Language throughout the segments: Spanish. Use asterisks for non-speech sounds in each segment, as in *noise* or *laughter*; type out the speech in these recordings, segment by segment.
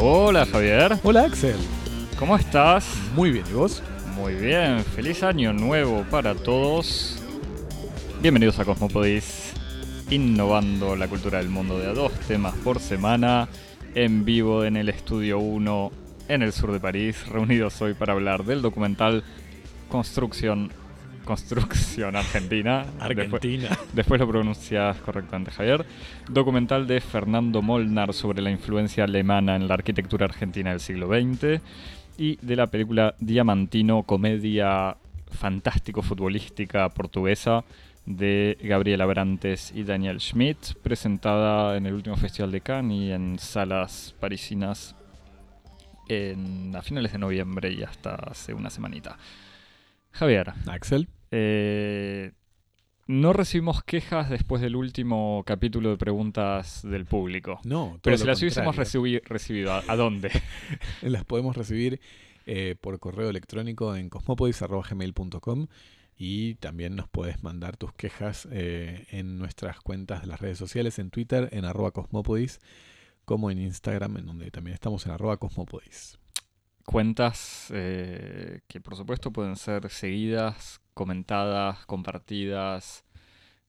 Hola Javier, Hola Axel. ¿cómo estás? Muy bien, ¿y vos? Muy bien, feliz año nuevo para todos. Bienvenidos a Cosmopodis, innovando la cultura del mundo de a dos temas por semana, en vivo en el Estudio 1 en el sur de París, reunidos hoy para hablar del documental Construcción, Construcción Argentina. Después- Argentina. Después lo pronuncias correctamente, Javier. Documental de Fernando Molnar sobre la influencia alemana en la arquitectura argentina del siglo XX. Y de la película Diamantino, comedia fantástico-futbolística portuguesa de Gabriela Brantes y Daniel Schmidt, presentada en el último Festival de Cannes y en salas parisinas en, a finales de noviembre y hasta hace una semanita. Javier, Axel. eh, no recibimos quejas después del último capítulo de preguntas del público. No, todo Pero si las hubiésemos recibido, ¿a, a dónde? *laughs* Las podemos recibir eh, por correo electrónico en cosmopodis.gmail.com y también nos puedes mandar tus quejas eh, en nuestras cuentas de las redes sociales, en Twitter, en arroba cosmopodis, como en Instagram, en donde también estamos en arroba cosmopodis. Cuentas eh, que por supuesto pueden ser seguidas, comentadas, compartidas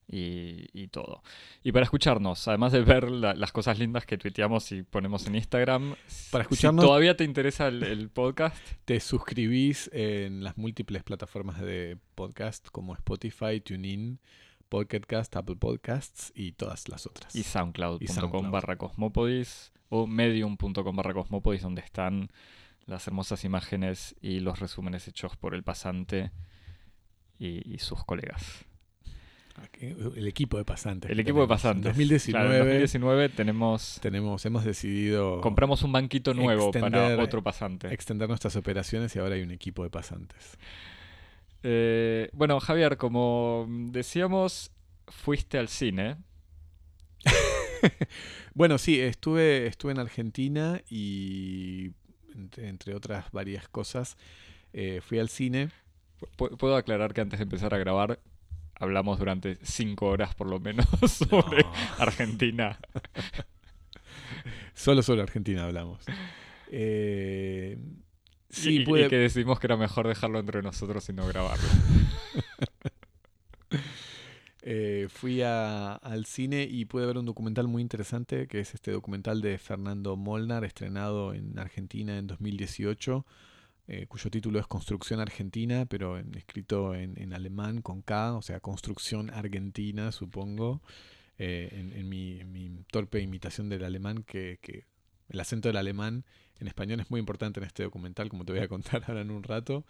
y, y todo. Y para escucharnos, además de ver la- las cosas lindas que tuiteamos y ponemos en Instagram, Para si escucharnos- todavía te interesa el, el podcast, Te suscribís en las múltiples plataformas de podcast como Spotify, TuneIn, Pocket Cast, Apple Podcasts y todas las otras. y soundcloud.com SoundCloud. barra cosmopodis o medium.com barra cosmopodis donde están las hermosas imágenes y los resúmenes hechos por el pasante y, y sus colegas. Aquí, El equipo de pasantes. El equipo de pasantes. En 2019, Claro, en 2019 tenemos tenemos, hemos decidido compramos un banquito nuevo para otro pasante. extender nuestras operaciones y ahora hay un equipo de pasantes. Eh, bueno, Javier, como decíamos, fuiste al cine. *laughs* Bueno, sí, estuve, estuve en Argentina y entre, entre otras varias cosas eh, fui al cine. Pu- Puedo aclarar que antes de empezar a grabar hablamos durante cinco horas por lo menos *laughs* sobre No, Argentina. *laughs* solo sobre Argentina hablamos. Eh, sí, y, que decidimos que era mejor dejarlo entre nosotros y no grabarlo. *laughs* Eh, fui a- al cine y pude ver un documental muy interesante, que es este documental de Fernando Molnar, estrenado en Argentina en 2018, eh, cuyo título es Construcción Argentina, pero en- escrito en, en alemán con K, o sea, Construcción Argentina, supongo, eh, en, en mi, en mi torpe imitación del alemán, que, que el acento del alemán en español es muy importante en este documental, como te voy a contar ahora en un rato.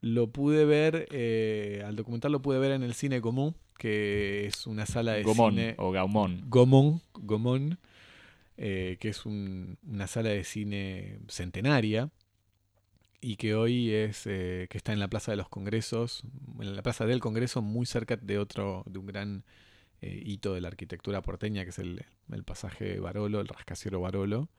Lo pude ver, eh, al documental lo pude ver en el Cine Común, que es una sala de Gomón cine. o Gaumón. Gomón, Gomón, eh, que es un- una sala de cine centenaria y que hoy es eh, que está en la Plaza de los Congresos, en la Plaza del Congreso, muy cerca de otro, de un gran eh, hito de la arquitectura porteña, que es el, el pasaje Barolo, el rascacielos Barolo.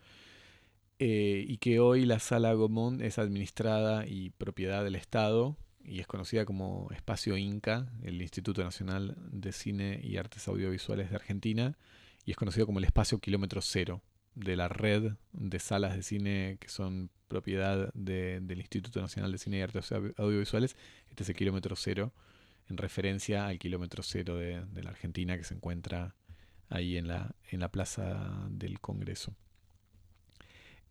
Eh, y que hoy la sala Gomón es administrada y propiedad del Estado y es conocida como Espacio Inca, el Instituto Nacional de Cine y Artes Audiovisuales de Argentina, y es conocido como el Espacio Kilómetro Cero de la red de salas de cine que son propiedad de- del Instituto Nacional de Cine y Artes Au- Audiovisuales. Este es el Kilómetro Cero, en referencia al Kilómetro Cero de, de la Argentina que se encuentra ahí en la, en la Plaza del Congreso.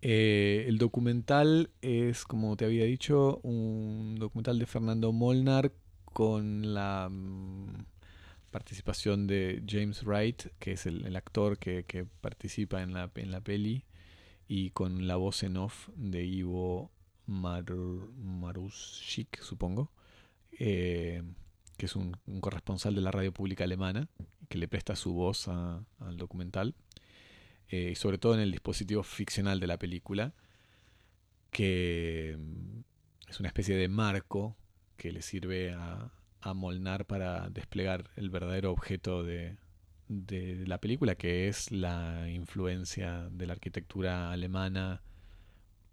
Eh, el documental es, como te había dicho, un documental de Fernando Molnar con la mm, participación de James Wright, que es el, actor que, participa en la, en la peli, y con la voz en off de Ivo Mar Marushik, supongo, eh, que es un, corresponsal de la radio pública alemana, que le presta su voz al documental eh, sobre todo en el dispositivo ficcional de la película, que mm, es una especie de marco que le sirve a, a Molnar para desplegar el verdadero objeto de, de la película, que es la influencia de la arquitectura alemana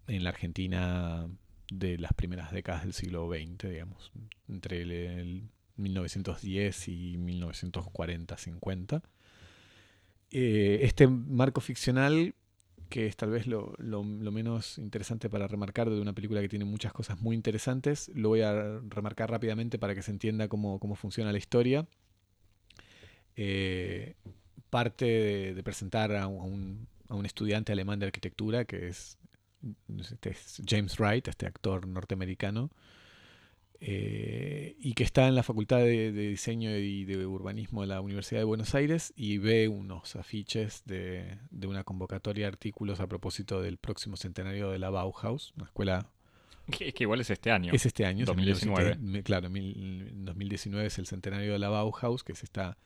en la Argentina de las primeras décadas del siglo XX, digamos, entre el, 1910 y 1940-50. Eh, este marco ficcional, que es tal vez lo, menos interesante para remarcar de una película que tiene muchas cosas muy interesantes, lo voy a remarcar rápidamente para que se entienda cómo, funciona la historia. Eh, parte de, presentar a un, a un estudiante alemán de arquitectura que es este James Wright, este actor norteamericano, eh, y que está en la Facultad de, Diseño y de Urbanismo de la Universidad de Buenos Aires y ve unos afiches de, una convocatoria de artículos a propósito del próximo centenario de la Bauhaus, una escuela... Es que igual es este año. Es este año. 2019. claro, 2019 es el centenario de la Bauhaus, que es esta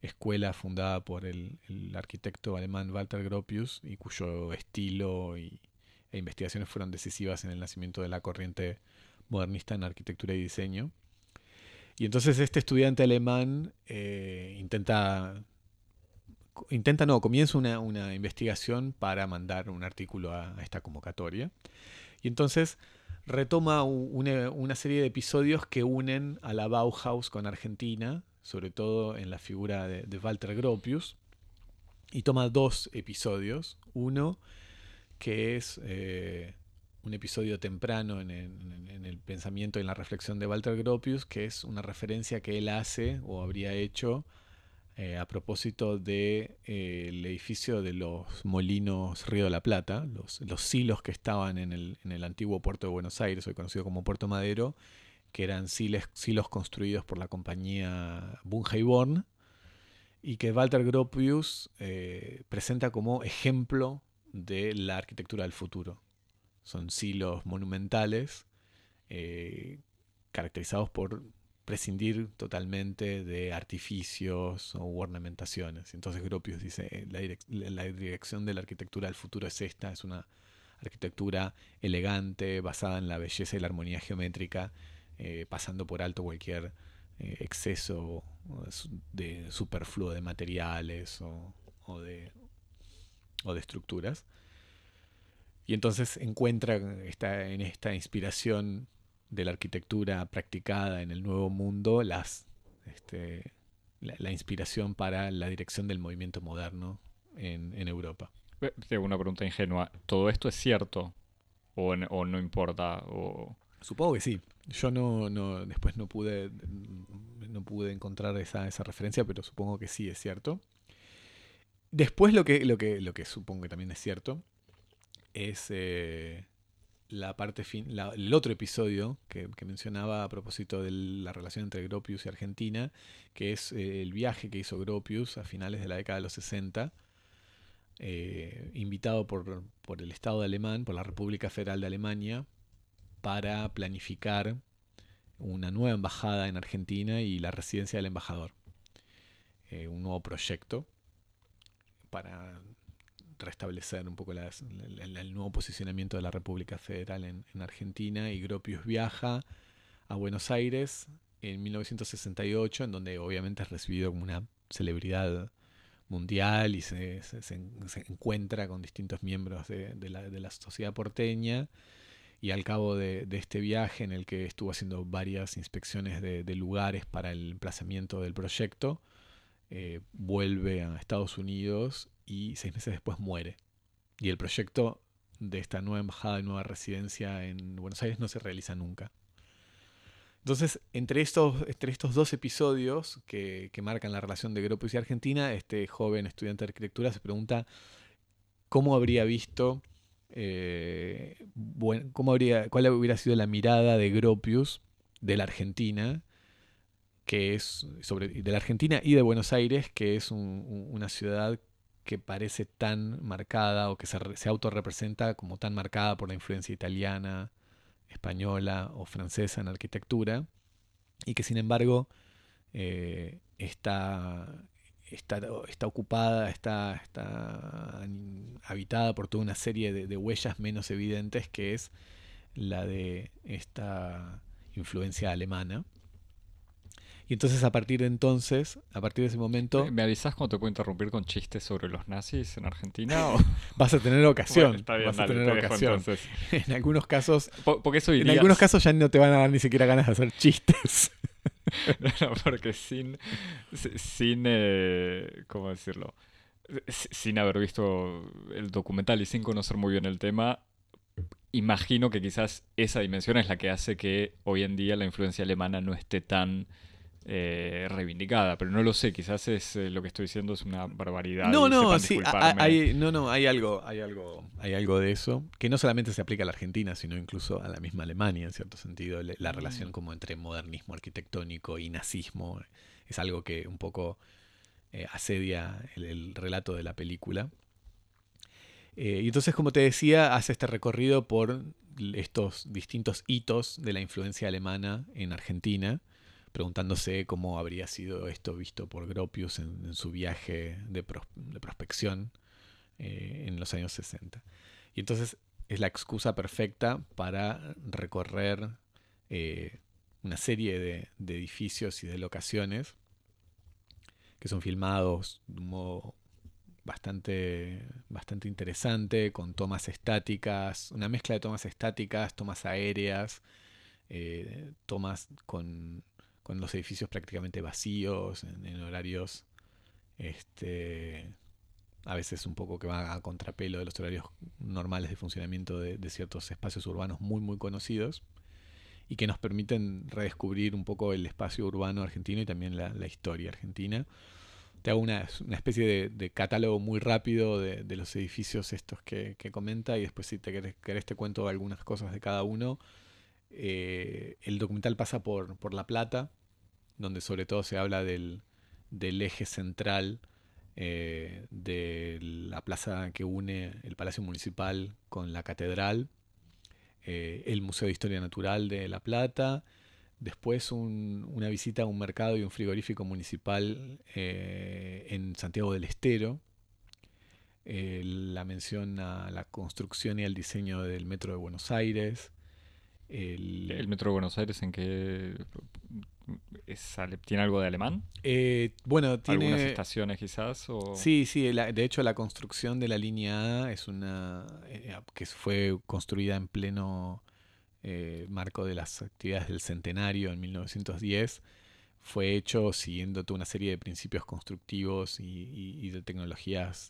escuela fundada por el, el arquitecto alemán Walter Gropius y cuyo estilo y, e investigaciones fueron decisivas en el nacimiento de la corriente modernista en arquitectura y diseño. Y entonces este estudiante alemán eh, intenta, intenta, no, comienza una, investigación para mandar un artículo a, esta convocatoria. Y entonces retoma una, serie de episodios que unen a la Bauhaus con Argentina, sobre todo en la figura de, de Walter Gropius, y toma dos episodios. Uno que es eh, un episodio temprano en el, pensamiento y en la reflexión de Walter Gropius, que es una referencia que él hace o habría hecho eh, a propósito del de, eh, edificio de los molinos Río de la Plata, los, los silos que estaban en el, en el, antiguo puerto de Buenos Aires, hoy conocido como Puerto Madero, que eran silos, construidos por la compañía Born y que Walter Gropius presenta como ejemplo de la arquitectura del futuro. Son silos monumentales eh, caracterizados por prescindir totalmente de artificios o ornamentaciones. Entonces Gropius dice, eh, la, dirección de la arquitectura del futuro es esta, es una arquitectura elegante, basada en la belleza y la armonía geométrica, eh, pasando por alto cualquier exceso de superfluo de materiales o de o de estructuras. Y entonces encuentra esta, en esta inspiración de la arquitectura practicada en el Nuevo Mundo las, este, la, inspiración para la dirección del movimiento moderno en, en Europa. Tengo una pregunta ingenua. ¿Todo esto es cierto? ¿O, o no importa? O... Supongo que sí. Yo no, no, después no pude, no pude encontrar esa, esa referencia, pero supongo que sí es cierto. Después lo que, lo que, lo que supongo que también es cierto es eh, la parte fin, el otro episodio que, mencionaba a propósito de la relación entre Gropius y Argentina, que es eh, el viaje que hizo Gropius a finales de la década de los 60, eh, invitado por, por el Estado alemán, por la República Federal de Alemania, para planificar una nueva embajada en Argentina y la residencia del embajador. un nuevo proyecto para restablecer un poco el nuevo posicionamiento de la República Federal en, Argentina y Gropius viaja a Buenos Aires en 1968, en donde obviamente es recibido como una celebridad mundial y se, encuentra con distintos miembros de, la, sociedad porteña. Y al cabo de, este viaje en el que estuvo haciendo varias inspecciones de, lugares para el emplazamiento del proyecto, eh, vuelve a Estados Unidos y seis meses después muere. Y el proyecto de esta nueva embajada, nueva residencia en Buenos Aires no se realiza nunca. Entonces, entre estos, entre estos dos episodios que, marcan la relación de Gropius y Argentina, este joven estudiante de arquitectura se pregunta cómo habría visto, eh, cómo habría, cuál hubiera sido la mirada de Gropius de la Argentina que es sobre, de la Argentina y de Buenos Aires, que es una ciudad que parece tan marcada o que se, se autorrepresenta como tan marcada por la influencia italiana, española o francesa en arquitectura, y que sin embargo eh, está, está, está, ocupada, está, está, habitada por toda una serie de huellas menos evidentes, que es la de esta influencia alemana Y entonces a partir de entonces, a partir de ese momento, ¿Me avisas cuando te puedo interrumpir con chistes sobre los nazis en Argentina? O... *laughs* vas a tener ocasión. Bueno, está bien, vas a dale, tener te dejo ocasión. *laughs* En algunos casos, Po- Porque eso en algunos *laughs* casos ya no te van a dar ni siquiera ganas de hacer chistes. No, porque sin, si- sin, eh, ¿cómo decirlo? Sin haber visto el documental y sin conocer muy bien el tema, imagino que quizás esa dimensión es la que hace que hoy en día la influencia alemana no esté tan eh, reivindicada, pero no lo sé, quizás es eh, lo que estoy diciendo es una barbaridad. No, no, sí, hay, no, no, hay algo, hay algo, hay algo de eso que no solamente se aplica a la Argentina, sino incluso a la misma Alemania en cierto sentido. La Mm. relación como entre modernismo arquitectónico y nazismo es algo que un poco eh, asedia el, el relato de la película. Y entonces, como te decía, hace este recorrido por estos distintos hitos de la influencia alemana en Argentina, preguntándose cómo habría sido esto visto por Gropius en, su viaje de, pros- de prospección eh, en los años 60. Y entonces es la excusa perfecta para recorrer eh, una serie de, de edificios y de locaciones que son filmados de un modo bastante, bastante interesante, con tomas estáticas, una mezcla de tomas estáticas, tomas aéreas, eh, tomas con, con los edificios prácticamente vacíos, en, en horarios este, a veces un poco que va a contrapelo de los horarios normales de funcionamiento de, de ciertos espacios urbanos muy muy conocidos y que nos permiten redescubrir un poco el espacio urbano argentino y también la, la historia argentina. Te hago una, una especie de, de catálogo muy rápido de, de los edificios estos que, que comenta y después si te querés, querés te cuento algunas cosas de cada uno. Eh, el documental pasa por, por La Plata, donde sobre todo se habla del, del eje central eh, de la plaza que une el Palacio Municipal con la Catedral, eh, el Museo de Historia Natural de La Plata, después un- una visita a un mercado y un frigorífico municipal en Santiago del Estero, la mención a la construcción y al diseño del Metro de Buenos Aires, el, ¿El Metro de Buenos Aires en qué tiene algo de alemán? eh, bueno, ¿Algunas tiene... estaciones quizás? O... Sí, sí, la- de hecho la construcción de la línea A es una eh, que fue construida en pleno eh, marco de las actividades del centenario en 1910. Fue hecho siguiendo toda una serie de principios constructivos y, y- y de tecnologías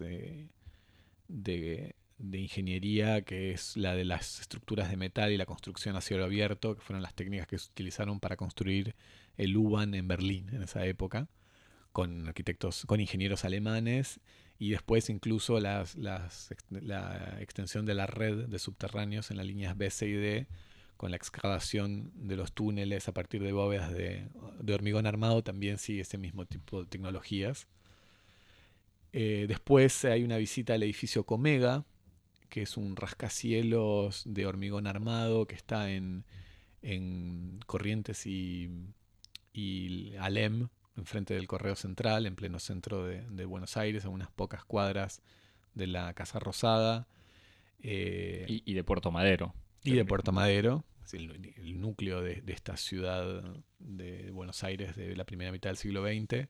de, de ingeniería, que es la de las estructuras de metal y la construcción a cielo abierto, que fueron las técnicas que se utilizaron para construir el U-Bahn en Berlín en esa época con arquitectos, con ingenieros alemanes y después incluso las, la extensión de la red de subterráneos en las líneas B, C y D con la excavación de los túneles a partir de bóvedas de, de hormigón armado también sigue ese mismo tipo de tecnologías. Eh, después hay una visita al edificio Comega, que es un rascacielos de hormigón armado que está en, en Corrientes y, y Alem, enfrente del Correo Central, en pleno centro de, de Buenos Aires, a unas pocas cuadras de la Casa Rosada. eh, Y, y de Puerto Madero. y de Puerto Madero, el, el núcleo de, de esta ciudad de Buenos Aires de la primera mitad del siglo XX.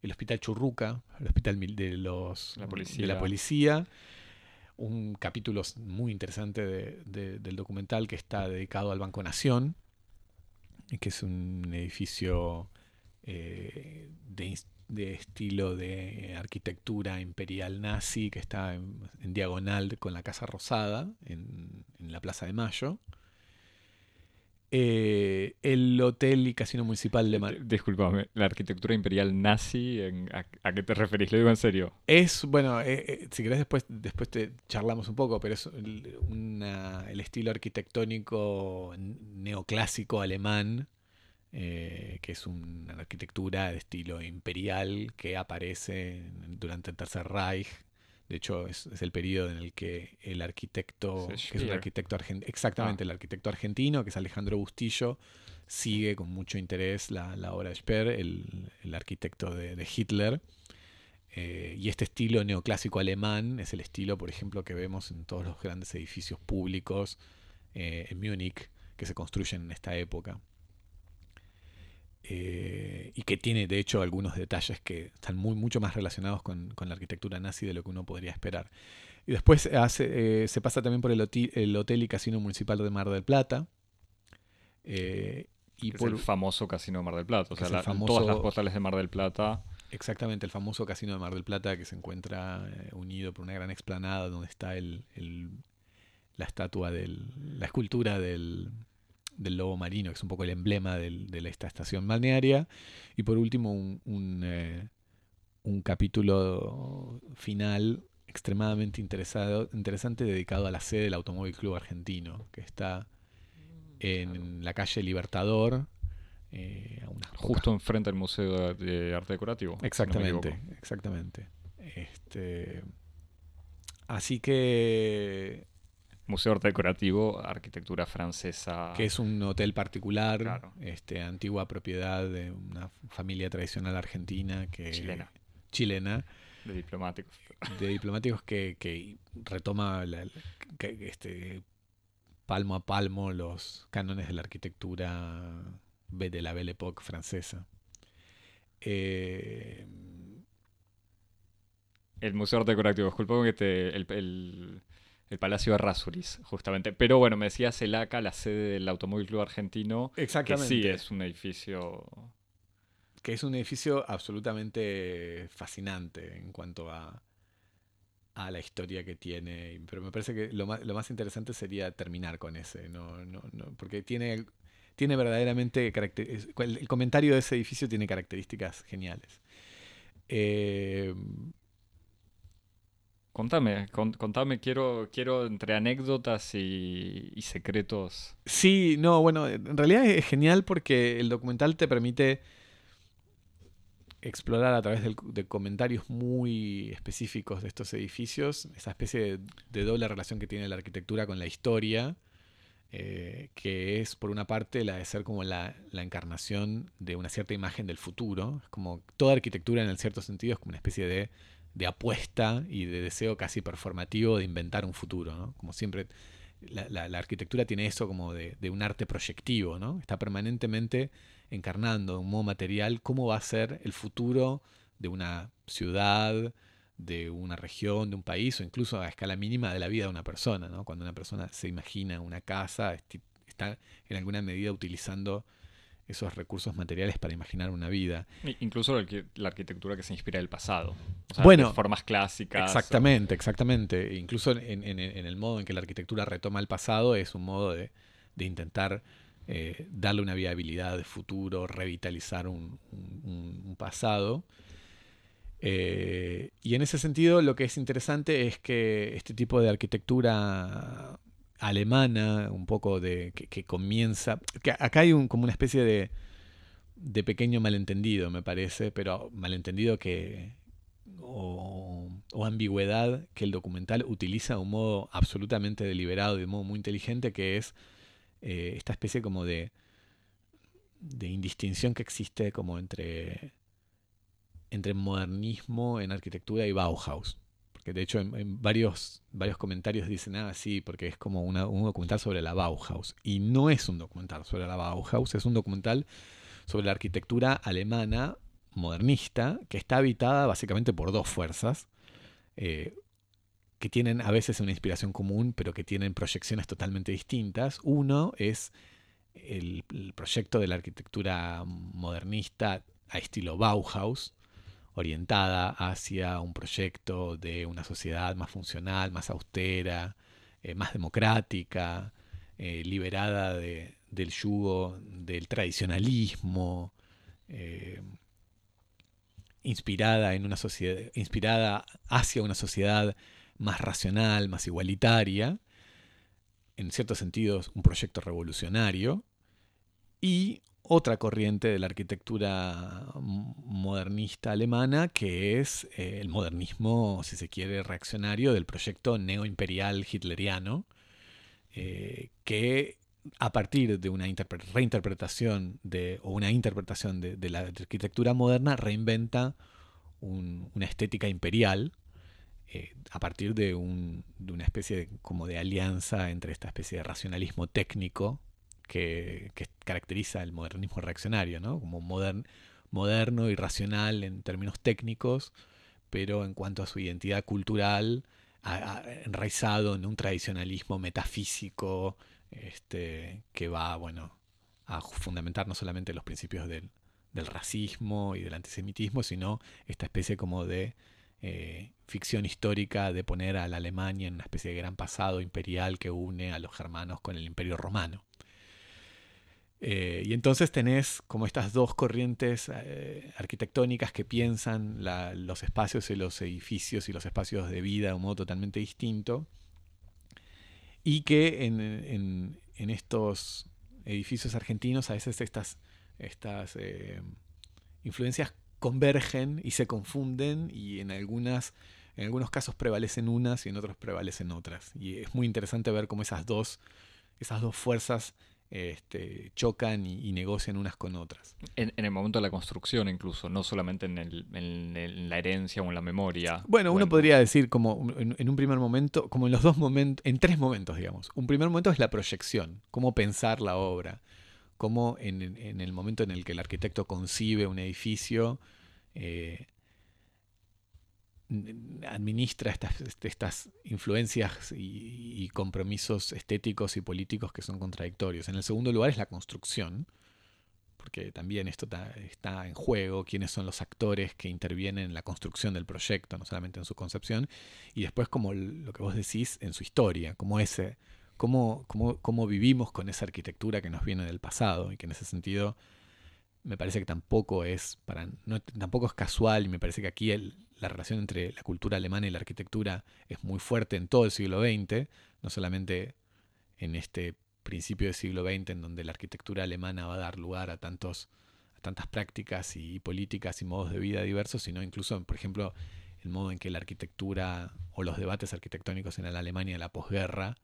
El Hospital Churruca, el Hospital de, los, La de la policía. Un capítulo muy interesante de- de- del documental que está dedicado al Banco Nación, que es un edificio eh, de, estilo de arquitectura imperial nazi que está en, diagonal con la Casa Rosada en la Plaza de Mayo. Eh, el Hotel y Casino Municipal de Mar Disculpame, la arquitectura imperial nazi, ¿en- a, a qué te referís? Lo digo en serio. Es, bueno, eh, eh, si querés después, después te charlamos un poco, pero es una- el estilo arquitectónico neoclásico alemán, que es una arquitectura de estilo imperial que aparece durante el Tercer Reich. De hecho, es, es el periodo en el que el arquitecto, que es un Speer. arquitecto argentino, exactamente, Ah. el arquitecto argentino, que es Alejandro Bustillo, sigue con mucho interés la, la obra de Speer, el, el arquitecto de, de Hitler. Eh, y este estilo neoclásico alemán es el estilo, por ejemplo, que vemos en todos los grandes edificios públicos eh, en Múnich que se construyen en esta época. Eh, y que tiene de hecho algunos detalles que están muy, mucho más relacionados con, la arquitectura nazi de lo que uno podría esperar. Y después hace, eh, se pasa también por el, hotel, y casino municipal de Mar del Plata. Eh, y por, el famoso casino de Mar del Plata. O sea, todas las postales de Mar del Plata. Exactamente, el famoso casino de Mar del Plata que se encuentra unido por una gran explanada donde está el, la estatua del. la escultura del, del lobo marino, que es un poco el emblema de esta estación balnearia. Y por último, un, eh, un, capítulo final extremadamente interesado, interesante dedicado a la sede del Automóvil Club Argentino, que está en la calle Libertador. Eh, Justo enfrente del Museo de Arte Decorativo. Exactamente, exactamente. Este, así que Museo Arte Decorativo, arquitectura francesa. Que es un hotel particular, este, antigua propiedad de una familia tradicional argentina que chilena. chilena de diplomáticos. De diplomáticos que, retoma este, palmo a palmo los cánones de la arquitectura de la Belle Époque francesa. Eh, el Museo Arte Decorativo, disculpa que te, el el Palacio de Rasuris, justamente. Pero bueno, me decía Celaca, la sede del Automóvil Club Argentino. Exactamente. Que sí, es un edificio. Que es un edificio absolutamente fascinante en cuanto a, a la historia que tiene. Pero me parece que lo más, lo más interesante sería terminar con ese. No, no, no, porque tiene, tiene verdaderamente. El comentario de ese edificio tiene características geniales. Eh, Contame, contame, quiero, quiero entre anécdotas y, secretos. Sí, no, bueno, en realidad es genial porque el documental te permite explorar a través de comentarios muy específicos de estos edificios, esa especie de, doble relación que tiene la arquitectura con la historia, eh, que es por una parte la de ser como la, la, encarnación de una cierta imagen del futuro, es como toda arquitectura en el cierto sentido es como una especie de de apuesta y de deseo casi performativo de inventar un futuro, ¿no? Como siempre, la, arquitectura tiene eso como de, un arte proyectivo, ¿no? Está permanentemente encarnando de un modo material cómo va a ser el futuro de una ciudad, de una región, de un país o incluso a escala mínima de la vida de una persona, ¿no? Cuando una persona se imagina una casa, está en alguna medida utilizando esos recursos materiales para imaginar una vida. Incluso la arquitectura que se inspira del pasado. bueno, formas clásicas. Exactamente, exactamente. Incluso en, el modo en que la arquitectura retoma el pasado es un modo de, intentar eh, darle una viabilidad de futuro, revitalizar un, pasado. Eh, y en ese sentido lo que es interesante es que este tipo de arquitectura alemana, un poco de que, comienza. Que acá hay como una especie de, de pequeño malentendido, me parece, pero malentendido que. O, ambigüedad que el documental utiliza de un modo absolutamente deliberado, de un modo muy inteligente, que es eh, esta especie como de, de indistinción que existe como entre, entre modernismo en arquitectura y Bauhaus de hecho en, varios, varios comentarios dicen, ah, sí, porque es como un documental sobre la Bauhaus. Y no es un documental sobre la Bauhaus, es un documental sobre la arquitectura alemana modernista, que está habitada básicamente por dos fuerzas, eh, que tienen a veces una inspiración común, pero que tienen proyecciones totalmente distintas. Uno es el proyecto de la arquitectura modernista a estilo Bauhaus, orientada hacia un proyecto de una sociedad más funcional, más austera, eh, más democrática, eh, liberada del yugo del tradicionalismo, eh, inspirada en una sociedad, inspirada hacia una sociedad más racional, más igualitaria, en ciertos sentidos un proyecto revolucionario, y otra corriente de la arquitectura modernista alemana, que es eh, el modernismo, si se quiere, reaccionario del proyecto neoimperial hitleriano, eh, que a partir de una reinterpretación de, o una interpretación de, la arquitectura moderna reinventa una estética imperial eh, a partir de, una especie como de alianza entre esta especie de racionalismo técnico que, caracteriza el modernismo reaccionario, ¿no? como moderno y racional en términos técnicos, pero en cuanto a su identidad cultural, enraizado en un tradicionalismo metafísico este, que va bueno, a fundamentar no solamente los principios del, del racismo y del antisemitismo, sino esta especie como de eh, ficción histórica de poner a la Alemania en una especie de gran pasado imperial que une a los germanos con el imperio romano. Eh, y entonces tenés como estas dos corrientes eh, arquitectónicas que piensan los espacios y los edificios y los espacios de vida de un modo totalmente distinto. Y que en, estos edificios argentinos a veces estas, estas influencias convergen y se confunden y en algunas en algunos casos prevalecen unas y en otros prevalecen otras. Y es muy interesante ver cómo esas dos, esas dos fuerzas este, chocan y, negocian unas con otras. En, el momento de la construcción incluso, no solamente en, el, en la herencia o en la memoria. Bueno, uno podría decir como en, un primer momento, como en los dos momentos, en tres momentos, digamos. Un primer momento es la proyección, cómo pensar la obra cómo en, el momento en el que el arquitecto concibe un edificio, eh, administra estas, este, estas influencias y, compromisos estéticos y políticos que son contradictorios. En el segundo lugar es la construcción, porque también esto está en juego, quiénes son los actores que intervienen en la construcción del proyecto, no solamente en su concepción, y después como lo que vos decís en su historia, como ese cómo, cómo, vivimos con esa arquitectura que nos viene del pasado y que en ese sentido me parece que tampoco es para no, tampoco es casual y me parece que aquí la relación entre la cultura alemana y la arquitectura es muy fuerte en todo el siglo XX, no solamente en este principio del siglo XX en donde la arquitectura alemana va a dar lugar a tantos a tantas prácticas y políticas y modos de vida diversos, sino incluso, por ejemplo, el modo en que la arquitectura o los debates arquitectónicos en la Alemania de la posguerra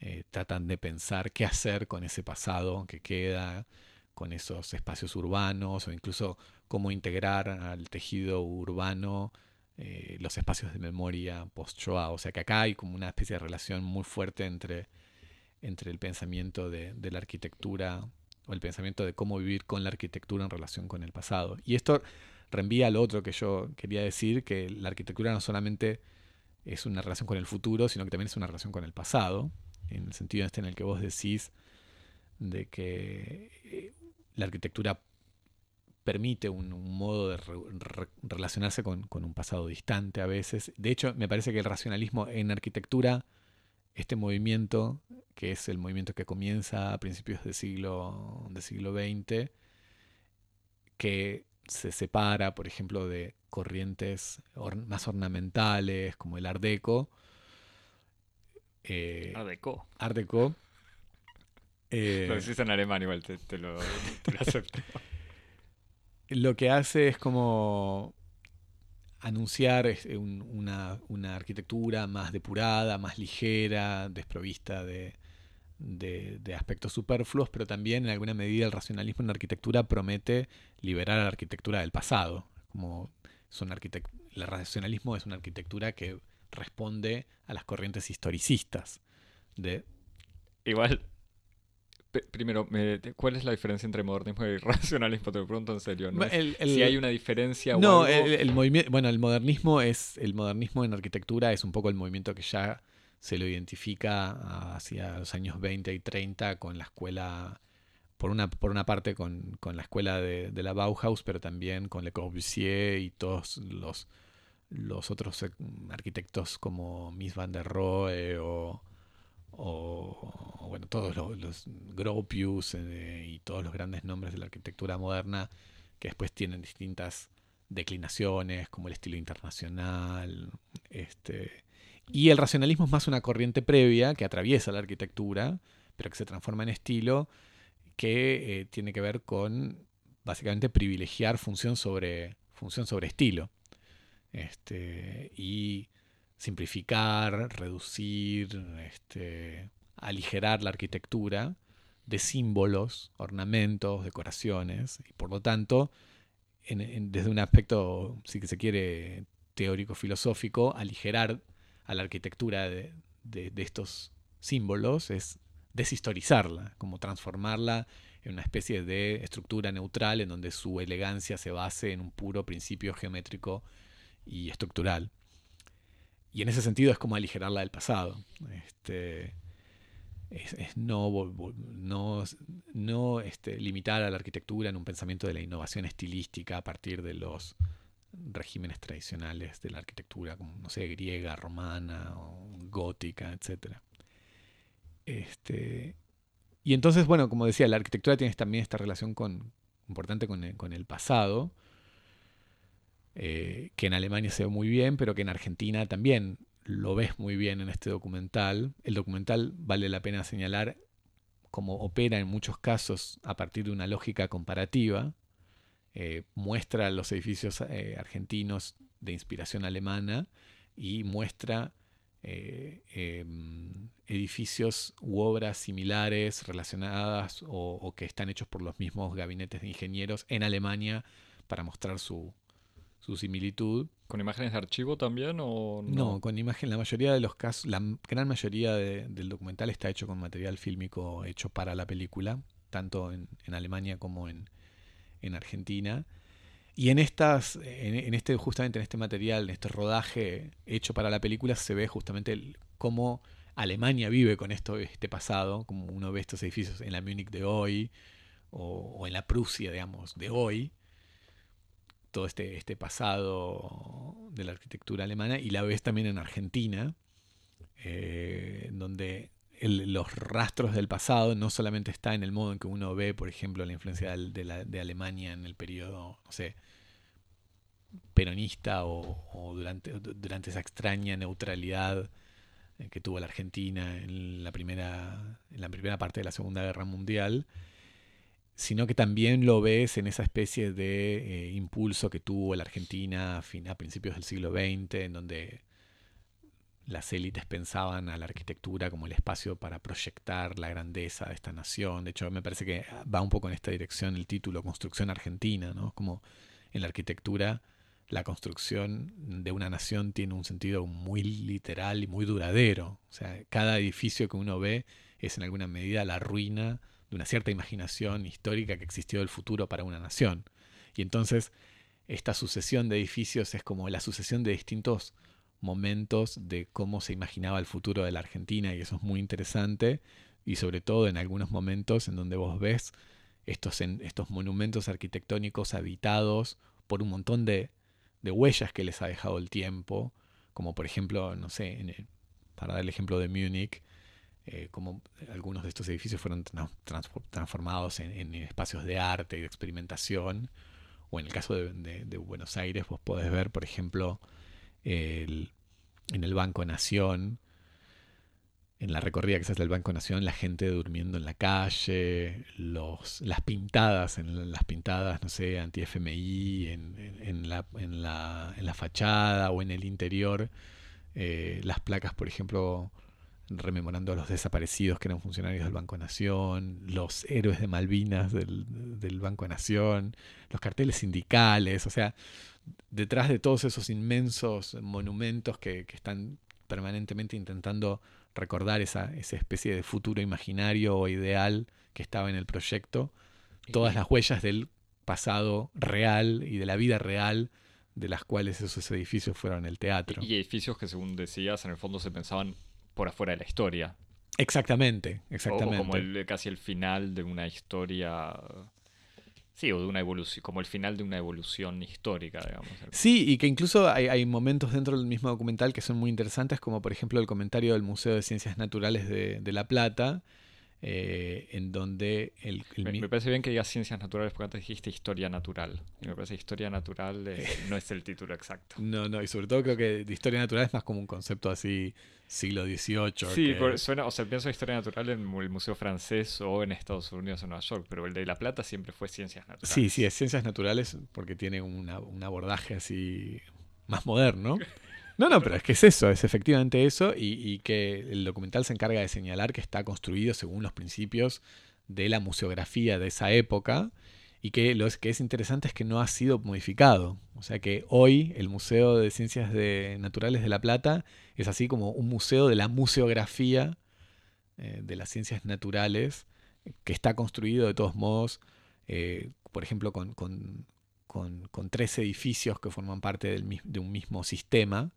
eh, tratan de pensar qué hacer con ese pasado que queda, con esos espacios urbanos o incluso cómo integrar al tejido urbano eh, los espacios de memoria post-Shoah. O sea que acá hay como una especie de relación muy fuerte entre, entre el pensamiento de, la arquitectura o el pensamiento de cómo vivir con la arquitectura en relación con el pasado. Y esto reenvía al otro que yo quería decir, que la arquitectura no solamente es una relación con el futuro, sino que también es una relación con el pasado en el sentido este en el que vos decís de que eh, la arquitectura permite un, modo de relacionarse con, un pasado distante a veces. De hecho, me parece que el racionalismo en arquitectura, este movimiento, que es el movimiento que comienza a principios del siglo, del siglo XX, que se separa, por ejemplo, de corrientes más ornamentales como el Art Deco, eh, Art Deco. Art Deco. Eh, lo decís en alemán igual, te, lo, acepto. *laughs* lo que hace es como anunciar este, una, arquitectura más depurada, más ligera, desprovista de, aspectos superfluos, pero también en alguna medida el racionalismo en la arquitectura promete liberar a la arquitectura del pasado. Como son el racionalismo es una arquitectura que responde a las corrientes historicistas. De... Igual, primero, ¿cuál es la diferencia entre modernismo y racionalismo? Te lo pregunto en serio. ¿no? si hay una diferencia no, el, movimiento, bueno, el modernismo es el modernismo en arquitectura es un poco el movimiento que ya se lo identifica hacia los años 20 y 30 con la escuela, por una, por una parte con, la escuela de, de, la Bauhaus, pero también con Le Corbusier y todos los los otros arquitectos como Miss van der Rohe o, bueno, todos los, Gropius eh, y todos los grandes nombres de la arquitectura moderna que después tienen distintas declinaciones como el estilo internacional. Este, y el racionalismo es más una corriente previa que atraviesa la arquitectura, pero que se transforma en estilo, que eh, tiene que ver con básicamente privilegiar función sobre, función sobre estilo este, y simplificar, reducir, este, aligerar la arquitectura de símbolos, ornamentos, decoraciones, y por lo tanto, desde un aspecto, si se quiere, teórico-filosófico, aligerar a la arquitectura de, estos símbolos es deshistorizarla, como transformarla en una especie de estructura neutral en donde su elegancia se base en un puro principio geométrico y estructural. Y en ese sentido es como aligerarla del pasado. Este, es, no, no, no este, limitar a la arquitectura en un pensamiento de la innovación estilística a partir de los regímenes tradicionales de la arquitectura, como, no sé, griega, romana, o gótica, etc. Este, y entonces, bueno, como decía, la arquitectura tiene también esta relación con, importante con el, con el pasado, eh, que en Alemania se ve muy bien, pero que en Argentina también lo ves muy bien en este documental. El documental vale la pena señalar como opera en muchos casos a partir de una lógica comparativa. Eh, muestra los edificios eh, argentinos de inspiración alemana y muestra em, edificios u obras similares relacionadas o, que están hechos por los mismos gabinetes de ingenieros en Alemania para mostrar su, su similitud. ¿Con imágenes de archivo también o no? No, con imagen. La mayoría de los casos, la gran mayoría del documental está hecho con material fílmico hecho para la película, tanto en, Alemania como en, Argentina. Y en estas, en, este, justamente en este material, en este rodaje hecho para la película, se ve justamente cómo Alemania vive con esto, este pasado, como uno ve estos edificios en la Múnich de hoy, o, o en la Prusia, digamos, de hoy todo este, este pasado de la arquitectura alemana y la ves también en Argentina, eh, donde los rastros del pasado no solamente está en el modo en que uno ve, por ejemplo, la influencia de, Alemania en el periodo, no sé, peronista o, durante, durante esa extraña neutralidad eh, que tuvo la Argentina en la primera, en la primera parte de la Segunda Guerra Mundial, sino que también lo ves en esa especie de eh, impulso que tuvo la Argentina a, a principios del siglo XX, en donde las élites pensaban a la arquitectura como el espacio para proyectar la grandeza de esta nación. De hecho, me parece que va un poco en esta dirección el título Construcción Argentina, ¿no? Como en la arquitectura la construcción de una nación tiene un sentido muy literal y muy duradero. O sea, cada edificio que uno ve es en alguna medida la ruina de una cierta imaginación histórica que existió del futuro para una nación. Y entonces esta sucesión de edificios es como la sucesión de distintos momentos de cómo se imaginaba el futuro de la Argentina y eso es muy interesante y sobre todo en algunos momentos en donde vos ves estos, estos monumentos arquitectónicos habitados por un montón de, de, huellas que les ha dejado el tiempo, como por ejemplo, no sé, para dar el ejemplo de Múnich, eh, como algunos de estos edificios fueron transformados en, espacios de arte y de experimentación. O en el caso de, Buenos Aires, vos podés ver, por ejemplo, en el Banco Nación, en la recorrida que se hace del Banco Nación, la gente durmiendo en la calle, los, las pintadas, en las pintadas, no sé, anti-FMI, en, la, en, la, fachada o en el interior, eh, las placas, por ejemplo, rememorando a los desaparecidos que eran funcionarios del Banco Nación, los héroes de Malvinas del, del, Banco Nación, los carteles sindicales, o sea, detrás de todos esos inmensos monumentos que, que están permanentemente intentando recordar esa, esa, especie de futuro imaginario o ideal que estaba en el proyecto, todas las huellas del pasado real y de la vida real de las cuales esos edificios fueron el teatro. Y edificios que, según decías, en el fondo se pensaban por afuera de la historia. Exactamente, exactamente. O como el, casi el final de una historia. Sí, o de una evolución, como el final de una evolución histórica, digamos. Sí, y que incluso hay, momentos dentro del mismo documental que son muy interesantes, como por ejemplo el comentario del Museo de Ciencias Naturales de, de La Plata, eh, en donde el, me, parece bien que digas ciencias naturales porque antes dijiste historia natural. Y me parece que historia natural eh, *laughs* no es el título exacto. No, no, y sobre todo creo que historia natural es más como un concepto así siglo XVIII. Sí, suena, o sea, pienso en historia natural en el Museo Francés o en Estados Unidos o Nueva York, pero el de La Plata siempre fue ciencias naturales. Sí, sí, es ciencias naturales porque tiene un abordaje así más moderno. *laughs* No, no, pero es que es eso, es efectivamente eso, y, que el documental se encarga de señalar que está construido según los principios de la museografía de esa época, y que lo que es interesante es que no ha sido modificado. O sea que hoy el Museo de Ciencias Naturales de La Plata es así como un museo de la museografía eh, de las ciencias naturales, que está construido de todos modos, eh, por ejemplo, con, con, tres edificios que forman parte de un mismo sistema,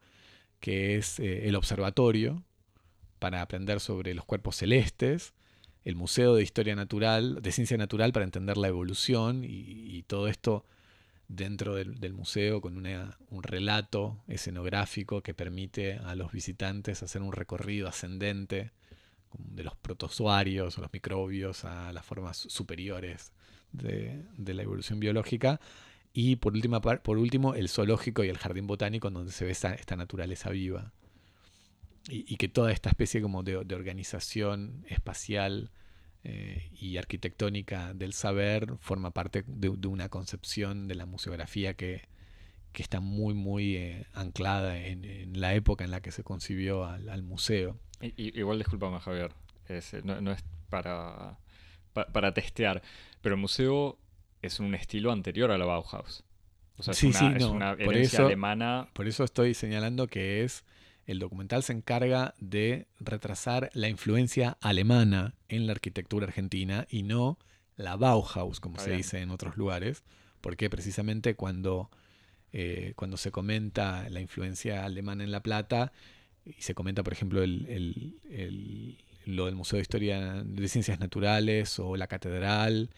que es el observatorio, para aprender sobre los cuerpos celestes, el Museo de Historia Natural, de Ciencia Natural para entender la evolución y, todo esto dentro del, museo con un relato escenográfico que permite a los visitantes hacer un recorrido ascendente de los protozoarios o los microbios a las formas superiores de, la evolución biológica. Y por, última, por último, el zoológico y el jardín botánico, donde se ve esta, naturaleza viva. Y, que toda esta especie como de organización espacial eh, y arquitectónica del saber forma parte de, una concepción de la museografía que, está muy, muy eh, anclada en, la época en la que se concibió al, museo. igual, discúlpame, Javier, no, es para, para testear, pero el museo es un estilo anterior a la Bauhaus. O sea, es una, herencia alemana. Por eso estoy señalando que es el documental se encarga de retrasar la influencia alemana en la arquitectura argentina y no la Bauhaus, como se dice en otros lugares, porque precisamente cuando, eh, cuando se comenta la influencia alemana en La Plata, y se comenta, por ejemplo, el, lo del Museo de Historia de Ciencias Naturales o la Catedral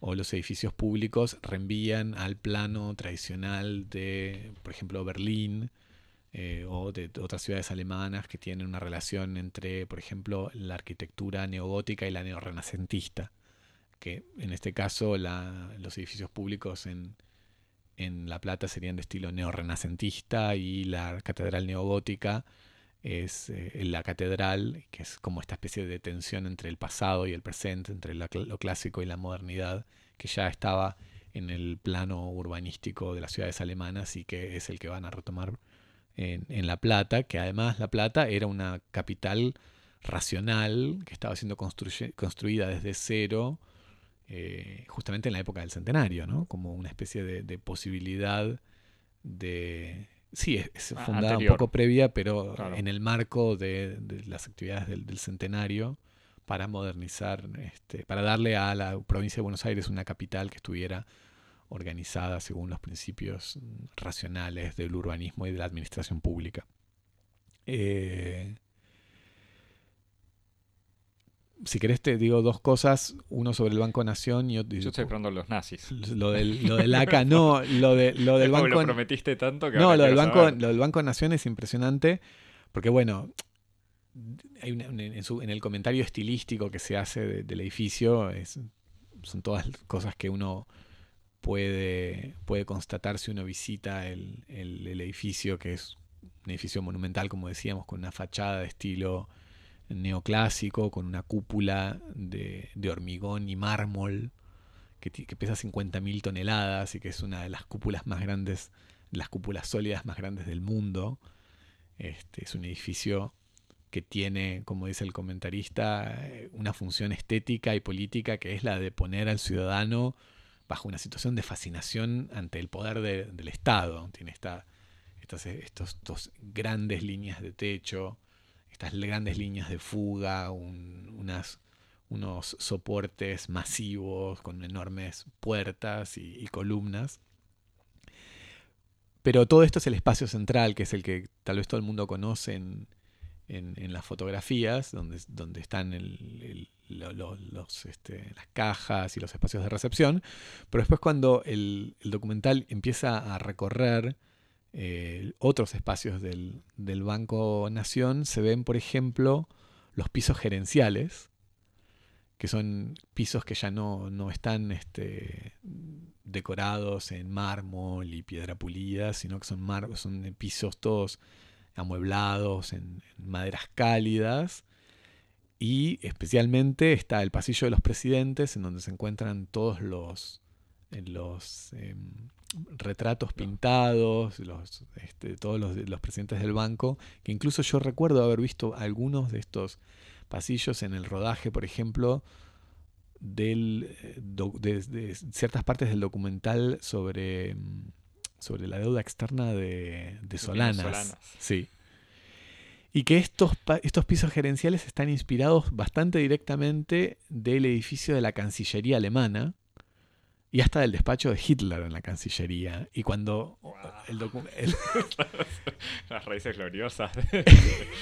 o los edificios públicos, reenvían al plano tradicional de, por ejemplo, Berlín eh, o de otras ciudades alemanas que tienen una relación entre, por ejemplo, la arquitectura neogótica y la neorrenacentista, que en este caso los edificios públicos en, La Plata serían de estilo neorrenacentista y la catedral neogótica es eh, la catedral, que es como esta especie de tensión entre el pasado y el presente, entre lo clásico y la modernidad, que ya estaba en el plano urbanístico de las ciudades alemanas y que es el que van a retomar en, La Plata, que además La Plata era una capital racional que estaba siendo construida desde cero, eh, justamente en la época del centenario, ¿no? como una especie de, posibilidad de... Sí, es, fundada un poco previa, pero en el marco de, las actividades del, centenario para modernizar, este, para darle a la provincia de Buenos Aires una capital que estuviera organizada según los principios racionales del urbanismo y de la administración pública. Eh, si querés te digo dos cosas, uno sobre el Banco Nación y otro... Yo estoy esperando los nazis. Lo del, lo del ACA, no, lo, de, lo del Banco... Lo prometiste tanto que... No, lo del, banco, lo del Banco Nación es impresionante, porque bueno, hay en, el comentario estilístico que se hace del edificio, son todas cosas que uno puede, puede constatar si uno visita el, edificio, que es un edificio monumental, como decíamos, con una fachada de estilo neoclásico, con una cúpula de, hormigón y mármol que, que pesa 50.000 toneladas y que es una de las cúpulas más grandes, las cúpulas sólidas más grandes del mundo. Este, es un edificio que tiene, como dice el comentarista, una función estética y política que es la de poner al ciudadano bajo una situación de fascinación ante el poder del Estado. Tiene esta, estas estos, dos grandes líneas de techo, estas grandes líneas de fuga, unos soportes masivos con enormes puertas y, columnas. Pero todo esto es el espacio central, que es el que tal vez todo el mundo conoce en, las fotografías, donde, donde están este, las cajas y los espacios de recepción, pero después cuando el, documental empieza a recorrer eh, otros espacios del, Banco Nación, se ven, por ejemplo, los pisos gerenciales, que son pisos que ya no, no están este, decorados en mármol y piedra pulida, sino que son, son pisos todos amueblados en maderas cálidas. Y especialmente está el pasillo de los presidentes, en donde se encuentran todos los, los em, retratos pintados, los, este, todos los, los, presidentes del banco, que incluso yo recuerdo haber visto algunos de estos pasillos en el rodaje, por ejemplo, del, eh, de, ciertas partes del documental sobre, sobre la deuda externa de, de Solanas. Sí. Y que estos, estos pisos gerenciales están inspirados bastante directamente del edificio de la Cancillería alemana y hasta del despacho de Hitler en la Cancillería. Y cuando *laughs* el. Las raíces gloriosas.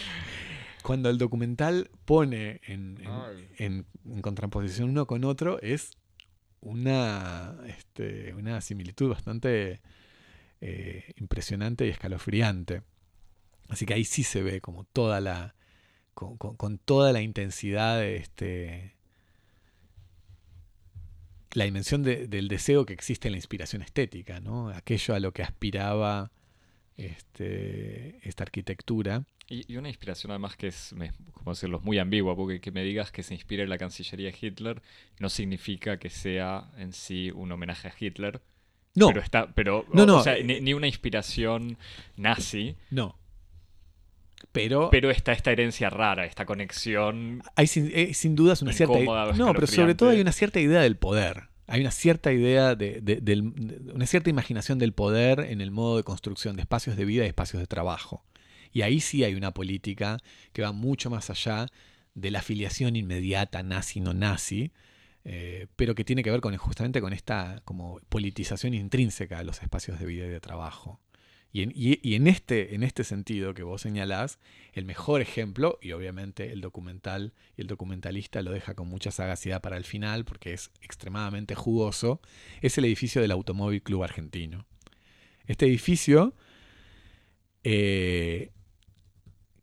*laughs* cuando el documental pone en, en, contraposición uno con otro, es una, este, una similitud bastante eh, impresionante y escalofriante. Así que ahí sí se ve como toda la. con, toda la intensidad este. La dimensión del deseo que existe en la inspiración estética, ¿no? Aquello a lo que aspiraba este, esta arquitectura. Y, una inspiración además que es, como decirlo, muy ambigua, porque que me digas que se inspira en la Cancillería de Hitler no significa que sea en sí un homenaje a Hitler. No. Pero está, pero, no, no. O sea, ni, una inspiración nazi. No. Pero, pero está esta herencia rara, esta conexión. Hay sin, eh, sin dudas una cierta. No, pero sobre todo hay una cierta idea del poder. Hay una cierta idea de, una cierta imaginación del poder en el modo de construcción de espacios de vida y espacios de trabajo. Y ahí sí hay una política que va mucho más allá de la afiliación inmediata nazi-no nazi, eh, pero que tiene que ver con justamente con esta como politización intrínseca de los espacios de vida y de trabajo. Y en, este, en este sentido que vos señalás, el mejor ejemplo, y obviamente el documental y el documentalista lo deja con mucha sagacidad para el final, porque es extremadamente jugoso, es el edificio del Automóvil Club Argentino. Este edificio eh,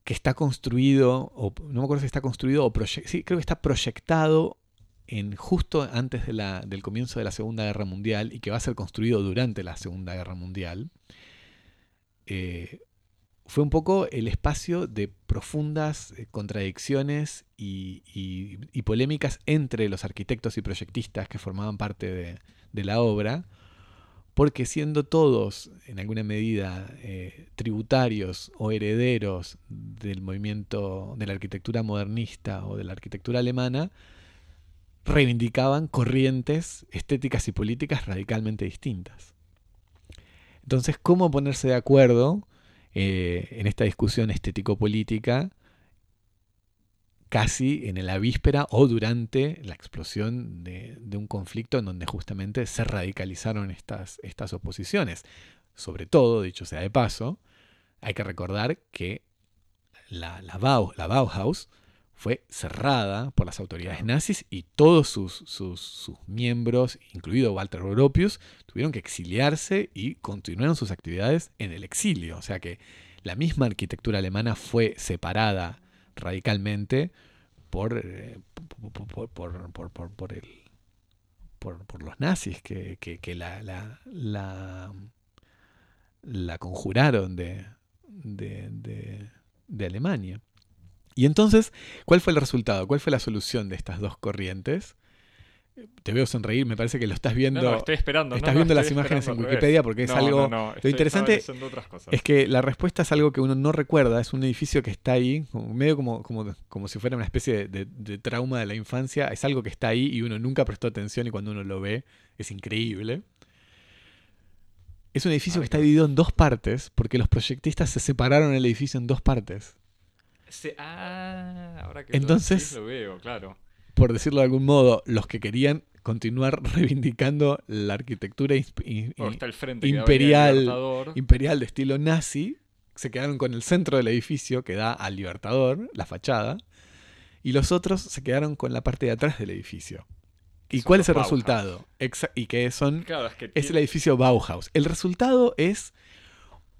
que está construido, o no me acuerdo si está construido o proyectado, creo que está proyectado en justo antes del comienzo de la Segunda Guerra Mundial y que va a ser construido durante la Segunda Guerra Mundial, eh, fue un poco el espacio de profundas eh, contradicciones y, polémicas entre los arquitectos y proyectistas que formaban parte de, la obra, porque siendo todos en alguna medida eh, tributarios o herederos del movimiento de la arquitectura modernista o de la arquitectura alemana, reivindicaban corrientes estéticas y políticas radicalmente distintas. Entonces, ¿cómo ponerse de acuerdo eh, en esta discusión estético-política casi en la víspera o durante la explosión de, un conflicto en donde justamente se radicalizaron estas, estas oposiciones. Sobre todo, dicho sea de paso, hay que recordar que la, la, Bauhaus fue cerrada por las autoridades nazis y todos sus, sus, miembros, incluido Walter Gropius, tuvieron que exiliarse y continuaron sus actividades en el exilio. O sea que la misma arquitectura alemana fue separada radicalmente por, eh, por, por, por, el, por, los nazis que, que, la, la, la, la, conjuraron de, de, de, de Alemania. Y entonces, ¿cuál fue el resultado? ¿Cuál fue la solución de estas dos corrientes? Te veo sonreír, me parece que lo estás viendo. No, estoy esperando. Estás viendo las imágenes en Wikipedia porque es algo. lo interesante es que la respuesta es algo que uno no recuerda. Es un edificio que está ahí, medio como, como, como si fuera una especie de, trauma de la infancia. Es algo que está ahí y uno nunca prestó atención y cuando uno lo ve es increíble. Es un edificio que está dividido en dos partes porque los proyectistas se separaron el edificio en dos partes. Ah, ahora que Entonces, lo veo, claro por decirlo de algún modo, los que querían continuar *laughs* reivindicando la arquitectura imperial, imperial de estilo nazi, se quedaron con el centro del edificio que da al Libertador, la fachada, y los otros se quedaron con la parte de atrás del edificio. ¿Y cuál es el resultado? y que son es, el edificio Bauhaus. El resultado es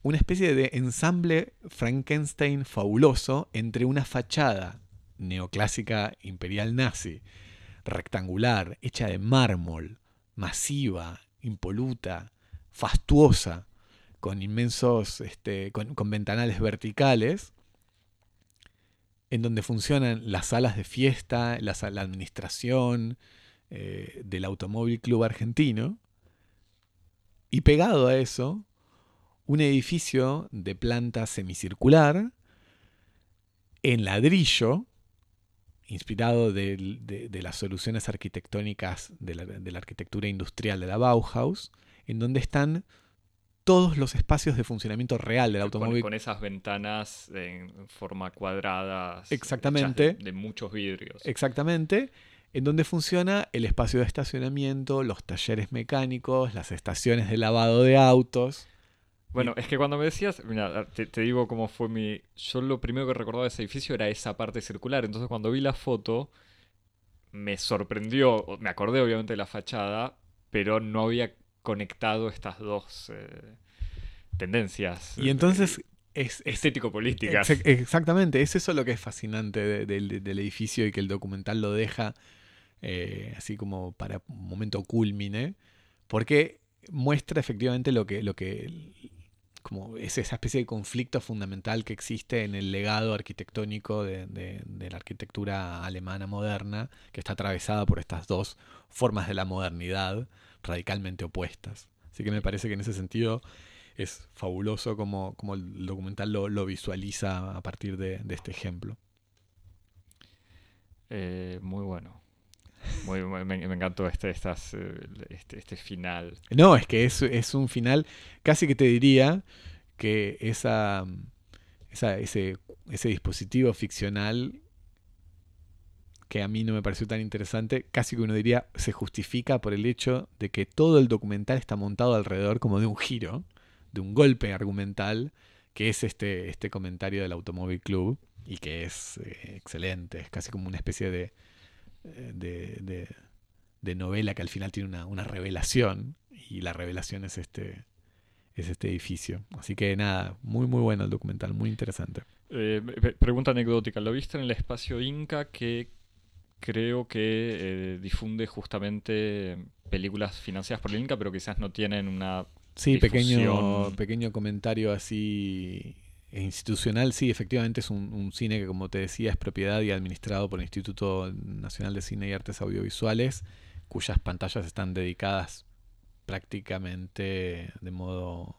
una especie de ensamble Frankenstein fabuloso entre una fachada neoclásica imperial nazi, rectangular, hecha de mármol, masiva, impoluta, fastuosa, con inmensos, este, con, ventanales verticales, en donde funcionan las salas de fiesta, la, la administración eh, del Automóvil Club Argentino, y pegado a eso, un edificio de planta semicircular, en ladrillo, inspirado de, las soluciones arquitectónicas de la, arquitectura industrial de la Bauhaus, en donde están todos los espacios de funcionamiento real del Con, automóvil. con esas ventanas en forma cuadrada. Exactamente. De, de muchos vidrios. Exactamente. En donde funciona el espacio de estacionamiento, los talleres mecánicos, las estaciones de lavado de autos. Bueno, es que cuando me decías, mira, te, te digo cómo fue mi... Yo lo primero que recordaba de ese edificio era esa parte circular, entonces cuando vi la foto me sorprendió, me acordé obviamente de la fachada, pero no había conectado estas dos eh, tendencias Y eh, entonces es, es- estético-políticas. Exac- exactamente, es eso lo que es fascinante de- del- del edificio y que el documental lo deja eh, así como para un momento culmine, porque muestra efectivamente lo que, lo que como es esa especie de conflicto fundamental que existe en el legado arquitectónico de, la arquitectura alemana moderna, que está atravesada por estas dos formas de la modernidad radicalmente opuestas. Así que me parece que en ese sentido es fabuloso como, el documental lo, visualiza a partir de, de este ejemplo. Eh, muy bueno. Me, encantó este, estas, eh, este, este final. No, es que es, es un final, casi que te diría que esa, ese, ese dispositivo ficcional que a mí no me pareció tan interesante, casi que uno diría se justifica por el hecho de que todo el documental está montado alrededor como de un giro, de un golpe argumental, que es este, este comentario del Automóvil Club y que es eh, excelente, es casi como una especie de, de, de- de novela que al final tiene una, una revelación y la revelación es este, es este edificio. Así que nada, muy muy bueno el documental, muy interesante. Eh, pregunta anecdótica. ¿Lo viste en el espacio Inca que creo que eh, difunde justamente películas financiadas por el Inca, pero quizás no tienen una... Sí, pequeño, pequeño comentario así institucional. Sí, efectivamente es un, un cine que, como te decía, es propiedad y administrado por el Instituto Nacional de Cine y Artes Audiovisuales, cuyas pantallas están dedicadas prácticamente de modo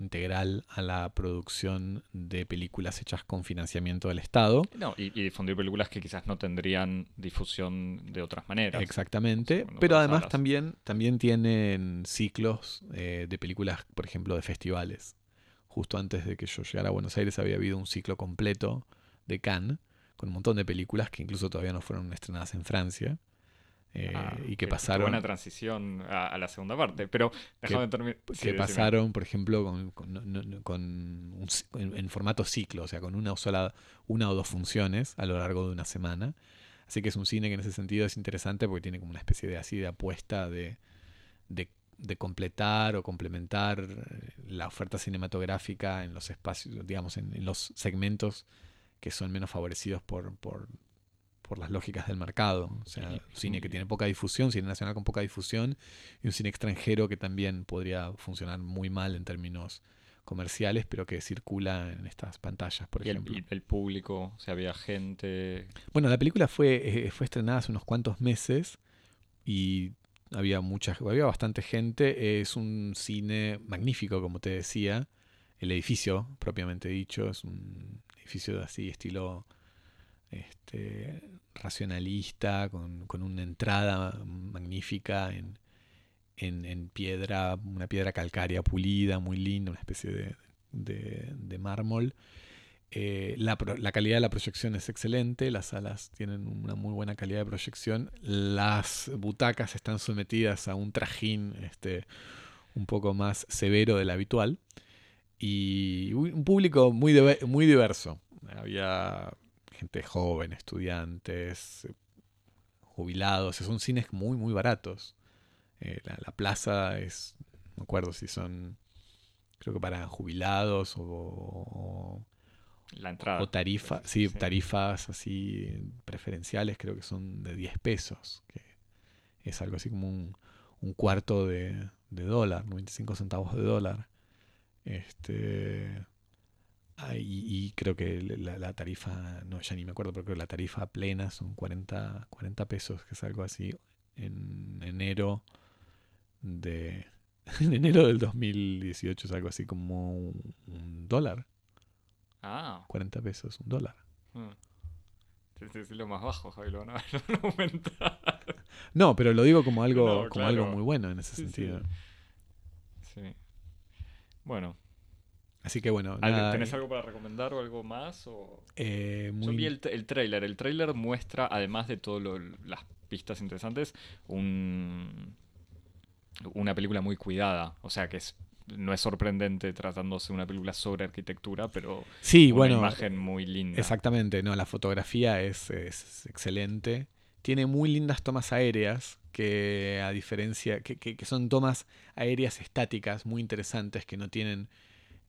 integral a la producción de películas hechas con financiamiento del Estado. No, y, y difundir películas que quizás no tendrían difusión de otras maneras. Exactamente, pero además también, también tienen ciclos eh, de películas, por ejemplo, de festivales. Justo antes de que yo llegara a Buenos Aires había habido un ciclo completo de Cannes, con un montón de películas que incluso todavía no fueron estrenadas en Francia. eh, Ah, y que pasaron, buena transición a, a la segunda parte. Pero déjame terminar. sí, que decime. pasaron, por ejemplo, con, con- no- no- no- con un en, en formato ciclo, o sea, con una, sola, una o dos funciones a lo largo de una semana. Así que es un cine que en ese sentido es interesante porque tiene como una especie de así de apuesta de, de, de completar o complementar eh, la oferta cinematográfica en los espacios, digamos, en, en los segmentos que son menos favorecidos por, por, por las lógicas del mercado. O sea, un cine que tiene poca difusión, cine nacional con poca difusión, y un cine extranjero que también podría funcionar muy mal en términos comerciales, pero que circula en estas pantallas, por Y el, ejemplo. y el público, o sea, había gente. Bueno, la película fue, eh, fue estrenada hace unos cuantos meses y había mucha, había bastante gente. Es un cine magnífico, como te decía. El edificio, propiamente dicho, es un edificio de así, estilo este, racionalista, con, con una entrada magnífica en, en, en piedra, una piedra calcárea pulida, muy linda, una especie de, de- de mármol. Eh, la, calidad de la proyección es excelente, las salas tienen una muy buena calidad de proyección, las butacas están sometidas a un trajín este, un poco más severo del habitual y un público muy, muy diverso. Había gente joven, estudiantes, jubilados, son cines muy, muy baratos. Eh, la, la plaza es, no acuerdo si son, creo que para jubilados o La entrada. o tarifa, sí, Sí. tarifas así preferenciales creo que son de 10 pesos, que es algo así como un, un cuarto de, de dólar, 95 centavos de dólar. Este ah, y, y creo que la, la tarifa, no, ya ni me acuerdo, pero creo que la tarifa plena son 40, 40 pesos, que es algo así en enero de *laughs* en enero del 2018 es algo así como un, un dólar. Ah. 40 pesos, un dólar. mm. Sí, sí, lo más bajo, Javi, *laughs* lo van a, aumentar. No, pero lo digo como algo, No, como algo muy bueno en ese Sí, sentido. Sí. Bueno, Así que bueno, ¿algo- nada, ¿tenés algo para recomendar o algo más? O... eh, Yo vi el, el trailer. El trailer muestra, además de todas las pistas interesantes, un, una película muy cuidada. O sea que es, no es sorprendente tratándose de una película sobre arquitectura, pero Sí, una bueno, imagen muy linda. Exactamente, no, la fotografía es, es excelente. Tiene muy lindas tomas aéreas que a diferencia, que, que- que son tomas aéreas estáticas muy interesantes que no tienen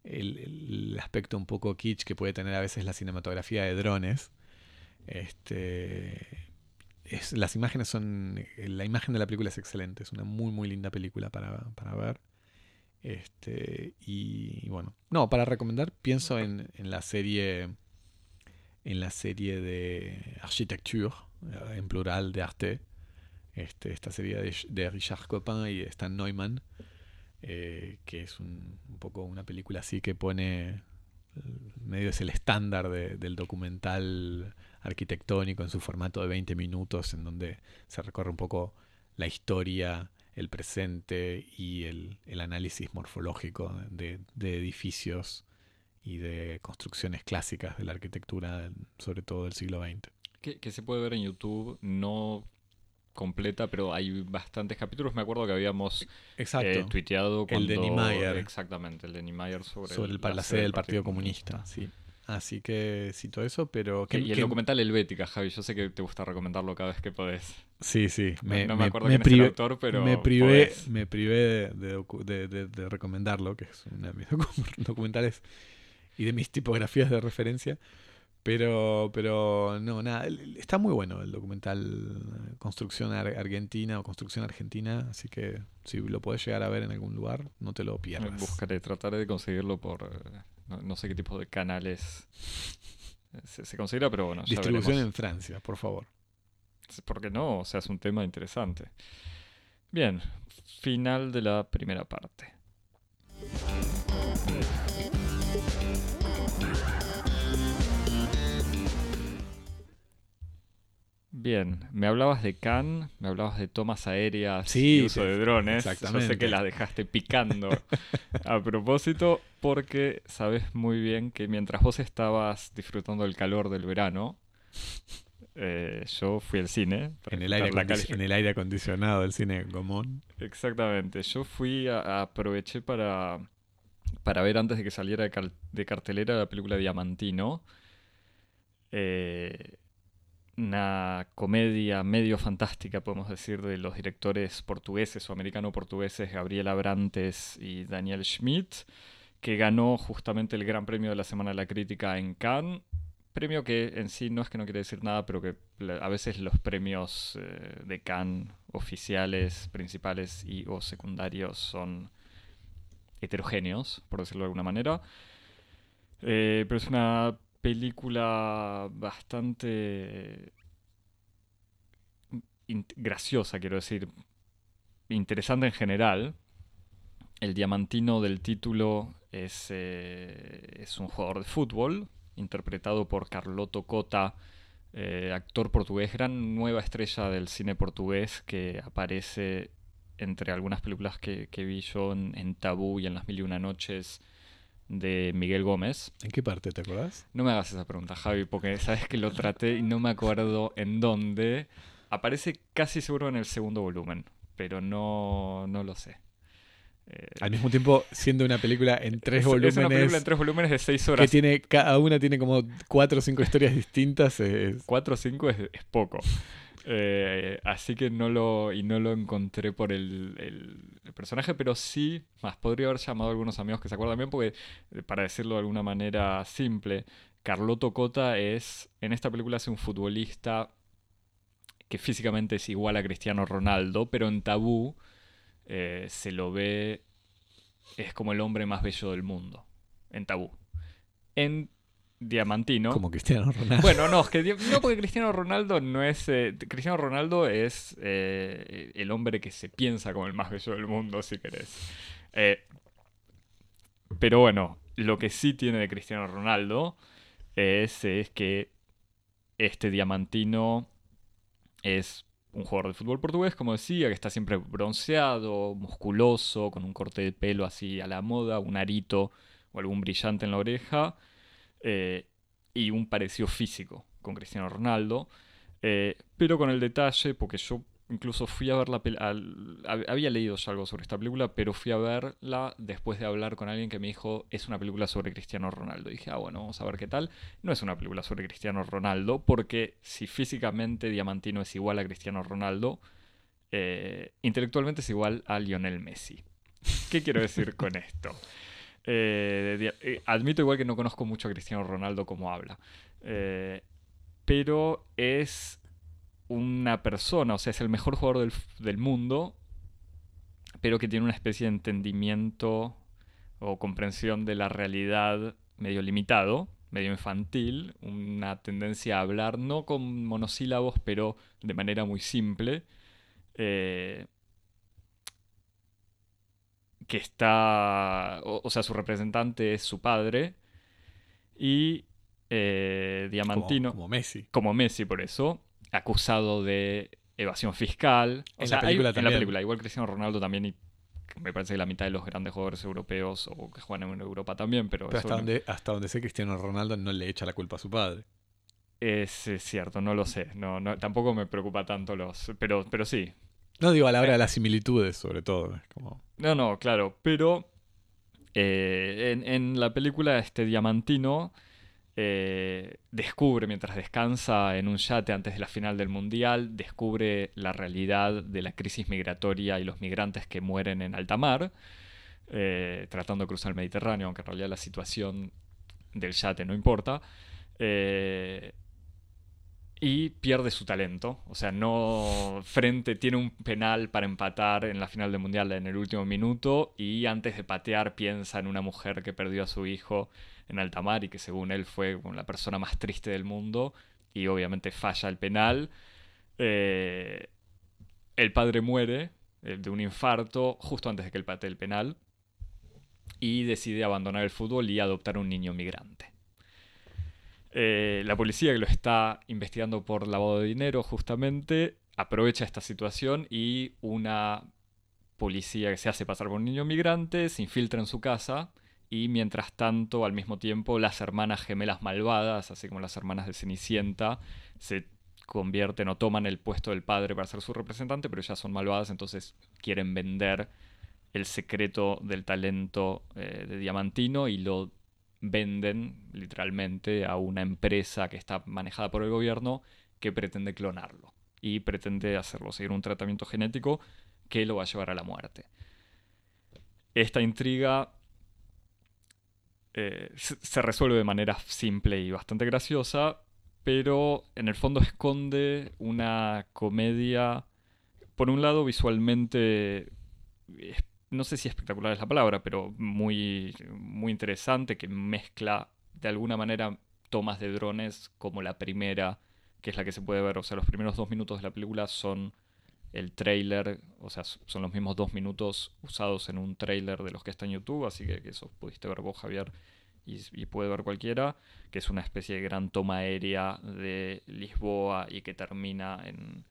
el, el aspecto un poco kitsch que puede tener a veces la cinematografía de drones. Este, es, las imágenes son, la imagen de la película es excelente, es una muy muy linda película para, para ver. Este, y, bueno, no, para recomendar pienso en, en la serie en la serie de Architecture, eh, en plural de arte, este, esta serie de, Richard Copin y Stan Neumann, eh, que es un, un poco una película así que pone, eh, medio es el estándar de- del documental arquitectónico en su formato de 20 minutos, en donde se recorre un poco la historia, el presente y el, el análisis morfológico de, de edificios y de construcciones clásicas de la arquitectura, sobre todo del siglo XX. Que, que se puede ver en YouTube, no completa, pero hay bastantes capítulos. Me acuerdo que habíamos Exacto. eh, tuiteado El de Niemeyer. Exactamente, el de Niemeyer sobre, sobre el, la la sede del Partido Comunista. Sí. Así que cito eso, pero... Que- y el que- documental Helvética, Javi, yo sé que te gusta recomendarlo cada vez que podés. Sí, sí. No- Me, no me, me- acuerdo me quién es el privé- autor, pero me privé, podés. me privé de, de de- de- recomendarlo, que es una de mis *laughs* docu- documentales y de mis tipografías de referencia. Pero, pero no, nada, está muy bueno el documental eh, Construcción Ar- Argentina o Construcción Argentina, así que si lo podés llegar a ver en algún lugar, no te lo pierdas. Buscaré, trataré de conseguirlo por... No, no sé qué tipo de canales se, se considera, pero bueno, Distribución en Francia, por favor. ¿Por qué no? O sea, es un tema interesante. Bien, final de la primera parte. Bien, me hablabas de Cannes, me hablabas de tomas aéreas Sí, y uso sí, de drones. Yo sé exactamente. que las dejaste picando *laughs* a propósito, porque sabes muy bien que mientras vos estabas disfrutando del calor del verano, eh, yo fui al cine. En el, aire en el aire acondicionado del cine Gomón. Exactamente. Yo fui a, a- aproveché para, para ver antes de que saliera de cartelera la película Diamantino. Eh, una comedia medio fantástica, podemos decir, de los directores portugueses o americano-portugueses Gabriel Abrantes y Daniel Schmidt, que ganó justamente el Gran Premio de la Semana de la Crítica en Cannes. Premio que en sí no es que no quiere decir nada, pero que a veces los premios eh, de Cannes oficiales, principales y o secundarios son heterogéneos, por decirlo de alguna manera. Eh, pero es una película bastante graciosa, quiero decir, interesante en general. El diamantino del título es, eh, es un jugador de fútbol, interpretado por Carloto Cota, eh, actor portugués, gran nueva estrella del cine portugués que aparece entre algunas películas que, que vi yo en, en Tabú y en Las Mil y Una Noches de Miguel Gómez. ¿En qué parte te acordás? No me hagas esa pregunta, Javi, porque sabes que lo traté y no me acuerdo en dónde. Aparece casi seguro en el segundo volumen, pero no, no lo sé. Eh, Al mismo tiempo, siendo una película en tres es, volúmenes. es una película en tres volúmenes de seis que horas. tiene, cada una tiene como cuatro o cinco historias distintas. es- Cuatro o cinco es, es poco. Eh, así que no lo, y no lo encontré por el, personaje, pero sí, más podría haber llamado a algunos amigos que se acuerdan bien, porque eh, para decirlo de alguna manera simple, Carloto Cota es, en esta película es un futbolista que físicamente es igual a Cristiano Ronaldo, pero en Tabú eh, se lo ve, es como el hombre más bello del mundo, en Tabú. En Diamantino... Como Cristiano Ronaldo. Bueno, no, es que *laughs* no porque Cristiano Ronaldo no es. eh, Cristiano Ronaldo es eh, el hombre que se piensa como el más bello del mundo, si querés. Eh, pero bueno, lo que sí tiene de Cristiano Ronaldo es, es que este diamantino es un jugador de fútbol portugués, como decía, que está siempre bronceado, musculoso, con un corte de pelo así a la moda, un arito o algún brillante en la oreja, eh, y un parecido físico con Cristiano Ronaldo, eh, pero con el detalle, porque yo incluso fui a ver la película, había leído ya algo sobre esta película, pero fui a verla después de hablar con alguien que me dijo, es una película sobre Cristiano Ronaldo. Y dije, ah, bueno, vamos a ver qué tal. No es una película sobre Cristiano Ronaldo, porque si físicamente Diamantino es igual a Cristiano Ronaldo, eh, intelectualmente es igual a Lionel Messi. ¿Qué quiero decir con *laughs* esto? Eh, eh, admito igual que no conozco mucho a Cristiano Ronaldo como habla. pero es una persona, o sea, es el mejor jugador del, mundo, pero que tiene una especie de entendimiento o comprensión de la realidad medio limitado, medio infantil, una tendencia a hablar no con monosílabos, pero de manera muy simple. Eh, que está, o, sea, su representante es su padre y eh, Diamantino. como Messi. Como Messi, por eso acusado de evasión fiscal. en la película En la película, igual Cristiano Ronaldo también y me parece que la mitad de los grandes jugadores europeos o que juegan en Europa también, pero... hasta, donde, hasta donde sé Cristiano Ronaldo no le echa la culpa a su padre. Es, cierto, no lo sé. No, no, tampoco me preocupa tanto los... Pero, pero sí. No digo a la hora de eh. las similitudes, sobre todo. como... No, no, claro. Pero eh, en, en, la película este Diamantino eh, descubre mientras descansa en un yate antes de la final del Mundial, descubre la realidad de la crisis migratoria y los migrantes que mueren en alta mar, eh, tratando de cruzar el Mediterráneo, aunque en realidad la situación del yate no importa. Eh, y pierde su talento. O sea, no frente, tiene un penal para empatar en la final del Mundial en el último minuto y antes de patear piensa en una mujer que perdió a su hijo en alta mar y que según él fue la persona más triste del mundo y obviamente falla el penal. Eh, el padre muere eh, de un infarto justo antes de que él patee el penal y decide abandonar el fútbol y adoptar un niño migrante. Eh, la policía que lo está investigando por lavado de dinero justamente aprovecha esta situación y una policía que se hace pasar por un niño migrante se infiltra en su casa y mientras tanto, al mismo tiempo, las hermanas gemelas malvadas, así como las hermanas de Cenicienta, se convierten o toman el puesto del padre para ser su representante, pero ya son malvadas, entonces quieren vender el secreto del talento eh, de Diamantino y lo venden literalmente a una empresa que está manejada por el gobierno que pretende clonarlo y pretende hacerlo seguir un tratamiento genético que lo va a llevar a la muerte. Esta intriga eh, se resuelve de manera simple y bastante graciosa, pero en el fondo esconde una comedia, por un lado visualmente, no sé si espectacular es la palabra, pero muy, muy interesante, que mezcla de alguna manera tomas de drones como la primera, que es la que se puede ver, o sea, los primeros dos minutos de la película son el trailer, o sea, son los mismos dos minutos usados en un trailer de los que está en YouTube, así que, eso pudiste ver vos, Javier, y, puede ver cualquiera, que es una especie de gran toma aérea de Lisboa y que termina en,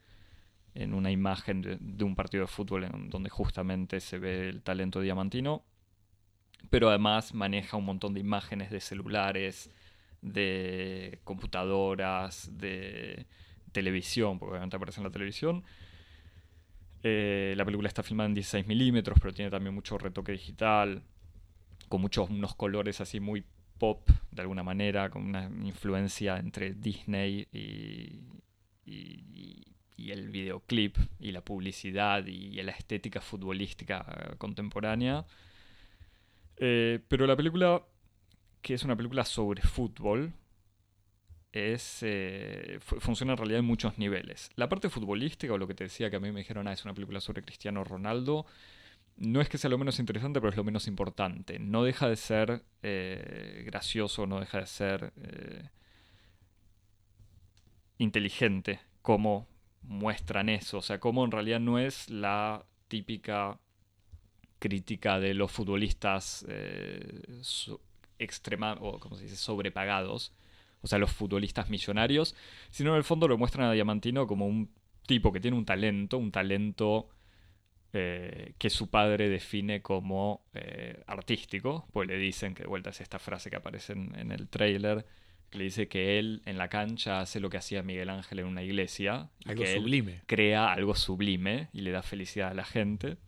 en una imagen de, un partido de fútbol en donde justamente se ve el talento diamantino, pero además maneja un montón de imágenes de celulares, de computadoras, de televisión, porque obviamente aparece en la televisión, eh, la película está filmada en 16 milímetros, pero tiene también mucho retoque digital, con muchos unos colores así muy pop, de alguna manera, con una influencia entre Disney y, el videoclip y la publicidad y, la estética futbolística contemporánea. Eh, pero la película, que es una película sobre fútbol, es, eh, funciona en realidad en muchos niveles. La parte futbolística, o lo que te decía que a mí me dijeron, ah, es una película sobre Cristiano Ronaldo, no es que sea lo menos interesante, pero es lo menos importante. No deja de ser eh, gracioso, no deja de ser eh, inteligente como muestran eso. O sea, como en realidad no es la típica crítica de los futbolistas extrema, o como se dice, sobrepagados o sea, los futbolistas millonarios, sino en el fondo lo muestran a Diamantino como un tipo que tiene un talento, un talento eh, que su padre define como eh, artístico, pues le dicen que de vuelta es esta frase que aparece en, el trailer, que le dice que él en la cancha hace lo que hacía Miguel Ángel en una iglesia. algo que sublime. crea algo sublime y le da felicidad a la gente.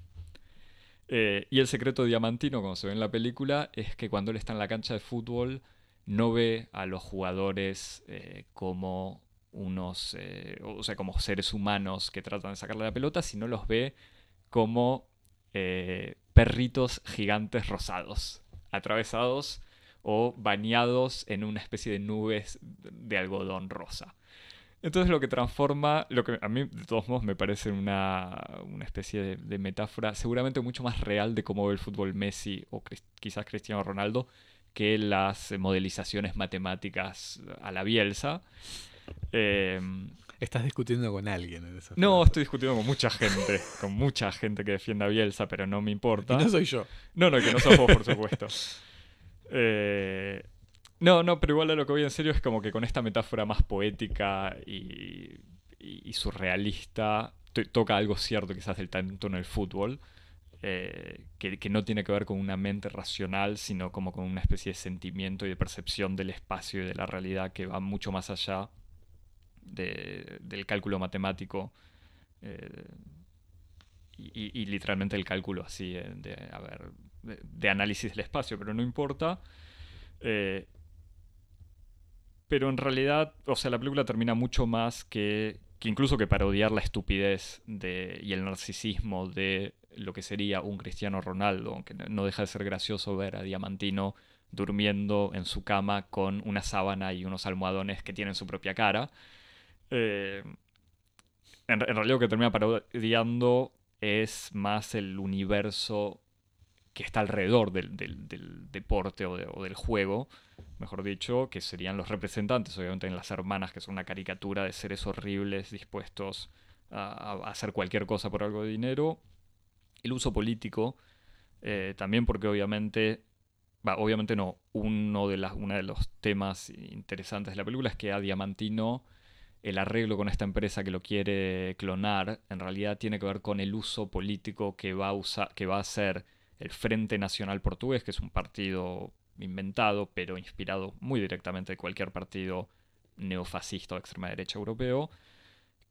Eh, y el secreto diamantino, como se ve en la película, es que cuando él está en la cancha de fútbol no ve a los jugadores como unos, o sea, como seres humanos que tratan de sacarle la pelota, sino los ve como eh, perritos gigantes rosados, atravesados o bañados en una especie de nubes de algodón rosa. Entonces lo que transforma, lo que a mí de todos modos me parece una, especie de, metáfora seguramente mucho más real de cómo ve el fútbol Messi o quizás Cristiano Ronaldo que las modelizaciones matemáticas a la Bielsa. Eh, Estás discutiendo con alguien. En esa no, estoy discutiendo con mucha gente, con mucha gente que defienda a Bielsa, pero no me importa. no soy yo. No, no, que no sos vos, por supuesto. *laughs* Eh, no, no, pero igual a lo que voy en serio es como que con esta metáfora más poética y, surrealista toca algo cierto quizás del talento en el fútbol. Eh, que, no tiene que ver con una mente racional, sino como con una especie de sentimiento y de percepción del espacio y de la realidad que va mucho más allá del cálculo matemático eh, y, literalmente el cálculo así eh, de, de, análisis del espacio, pero no importa. Eh, pero en realidad, o sea, la película termina mucho más que, incluso que parodiar la estupidez de, y el narcisismo de lo que sería un Cristiano Ronaldo, aunque no deja de ser gracioso ver a Diamantino durmiendo en su cama con una sábana y unos almohadones que tienen su propia cara. Eh, en, realidad lo que termina parodiando es más el universo que está alrededor del, deporte o, del juego, mejor dicho, que serían los representantes, obviamente en las hermanas, que son una caricatura de seres horribles dispuestos a, hacer cualquier cosa por algo de dinero. El uso político, eh, también porque obviamente, obviamente no, uno de, las, uno de los temas interesantes de la película es que a Diamantino el arreglo con esta empresa que lo quiere clonar en realidad tiene que ver con el uso político que va a, usar, que va a hacer el Frente Nacional Portugués, que es un partido inventado, pero inspirado muy directamente de cualquier partido neofascista o extrema derecha europeo,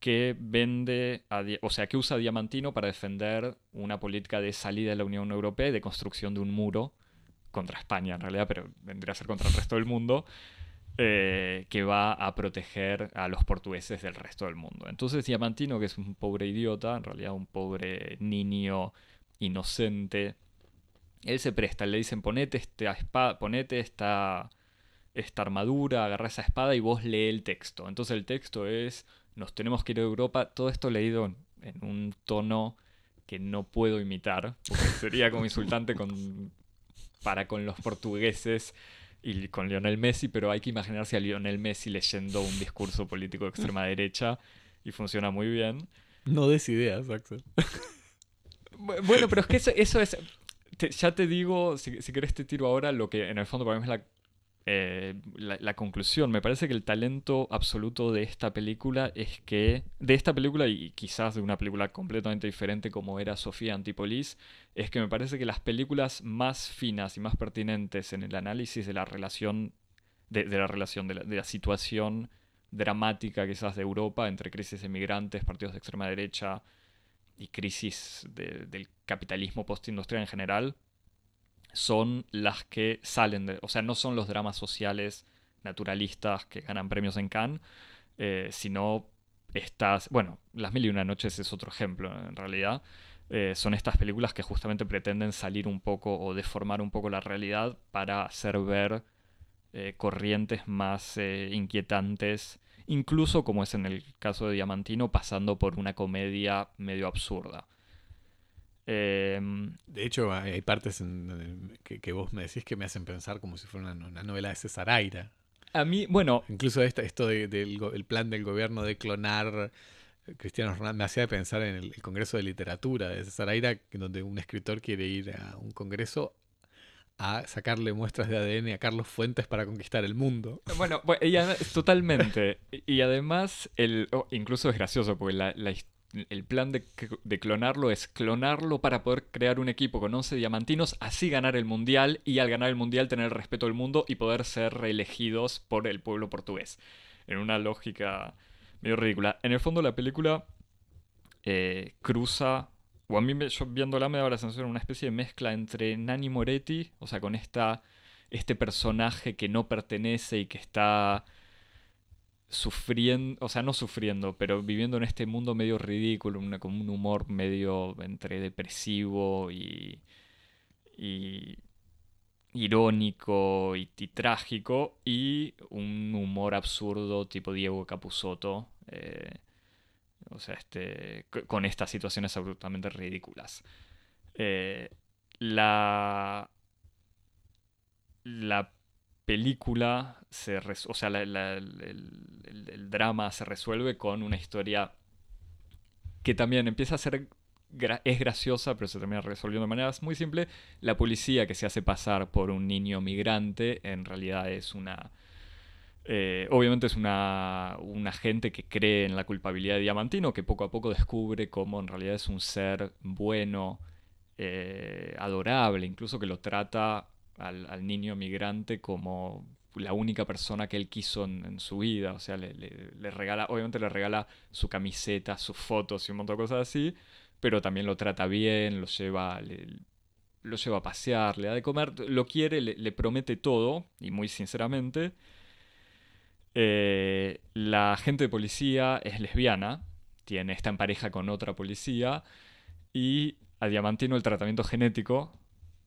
que vende, o sea, que usa Diamantino para defender una política de salida de la Unión Europea y de construcción de un muro contra España en realidad, pero vendría a ser contra el resto del mundo, eh, que va a proteger a los portugueses del resto del mundo. Entonces Diamantino, que es un pobre idiota, en realidad un pobre niño inocente, él se presta, le dicen ponete esta espada, ponete esta, esta armadura, agarra esa espada y vos lee el texto. Entonces el texto es, nos tenemos que ir a Europa, todo esto leído en un tono que no puedo imitar, porque sería como insultante con, para con los portugueses y con Lionel Messi, pero hay que imaginarse a Lionel Messi leyendo un discurso político de extrema *laughs* derecha y funciona muy bien. No des ideas, Axel. Bueno, pero es que eso, es... ya te digo, si, si querés te tiro ahora lo que en el fondo para mí es la eh, la, conclusión. Me parece que el talento absoluto de esta película es que, de esta película y quizás de una película completamente diferente como era Sofía Antipolis, es que me parece que las películas más finas y más pertinentes en el análisis de la relación, de, la relación, de la, situación dramática quizás de Europa entre crisis de migrantes, partidos de extrema derecha y crisis del capitalismo postindustrial en general, son las que salen de, o sea, no son los dramas sociales naturalistas que ganan premios en Cannes, eh, sino estas, bueno, Las Mil y Una Noches es otro ejemplo en realidad, eh, son estas películas que justamente pretenden salir un poco o deformar un poco la realidad para hacer ver eh, corrientes más inquietantes, incluso como es en el caso de Diamantino, pasando por una comedia medio absurda. Em, de hecho, hay partes que, vos me decís que me hacen pensar como si fuera una, novela de César Aira. A mí, bueno. Incluso esto, esto del plan del gobierno de clonar Cristiano Ronaldo me hacía pensar en el, Congreso de Literatura de César Aira, donde un escritor quiere ir a un congreso a sacarle muestras de ADN a Carlos Fuentes para conquistar el mundo. Bueno, ella, totalmente. Y además, el, incluso es gracioso, porque el plan de, de, clonarlo es clonarlo para poder crear un equipo con 11 diamantinos, así ganar el mundial y al ganar el mundial tener el respeto del mundo y poder ser reelegidos por el pueblo portugués. En una lógica medio ridícula. En el fondo, la película eh, cruza o a mí yo viéndola me daba la sensación una especie de mezcla entre Nani Moretti, o sea, con esta, este personaje que no pertenece y que está sufriendo, o sea, no sufriendo, pero viviendo en este mundo medio ridículo, con un humor medio entre depresivo y, y irónico y, trágico, y un humor absurdo tipo Diego Capusotto. Eh, o sea, este, con estas situaciones absolutamente ridículas. Eh, la, la película, se o sea, el, drama se resuelve con una historia que también empieza a ser, es graciosa, pero se termina resolviendo de maneras muy simples. La policía que se hace pasar por un niño migrante en realidad es una eh, obviamente es una, un agente que cree en la culpabilidad de Diamantino, que poco a poco descubre cómo en realidad es un ser bueno, eh, adorable, incluso que lo trata al, niño migrante como la única persona que él quiso en, su vida. O sea, le, regala, obviamente le regala su camiseta, sus fotos y un montón de cosas así, pero también lo trata bien, lo lleva, lo lleva a pasear, le da de comer, lo quiere, le promete todo, y muy sinceramente eh, la agente de policía es lesbiana, tiene, está en pareja con otra policía y a Diamantino el tratamiento genético,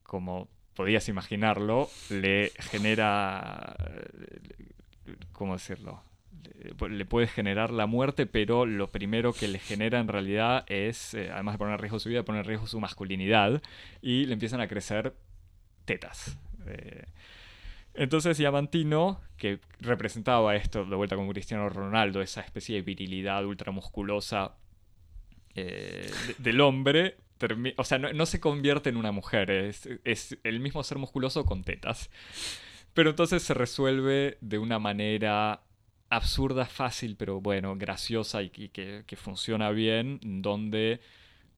como podías imaginarlo, le genera, ¿cómo decirlo? Le puede generar la muerte, pero lo primero que le genera en realidad es, eh, además de poner en riesgo su vida, poner en riesgo su masculinidad y le empiezan a crecer tetas. Eh, entonces Diamantino, que representaba esto de vuelta con Cristiano Ronaldo, esa especie de virilidad ultramusculosa eh, del hombre, o sea, no, se convierte en una mujer, es, el mismo ser musculoso con tetas. Pero entonces se resuelve de una manera absurda, fácil, pero bueno, graciosa y, que, que, funciona bien, donde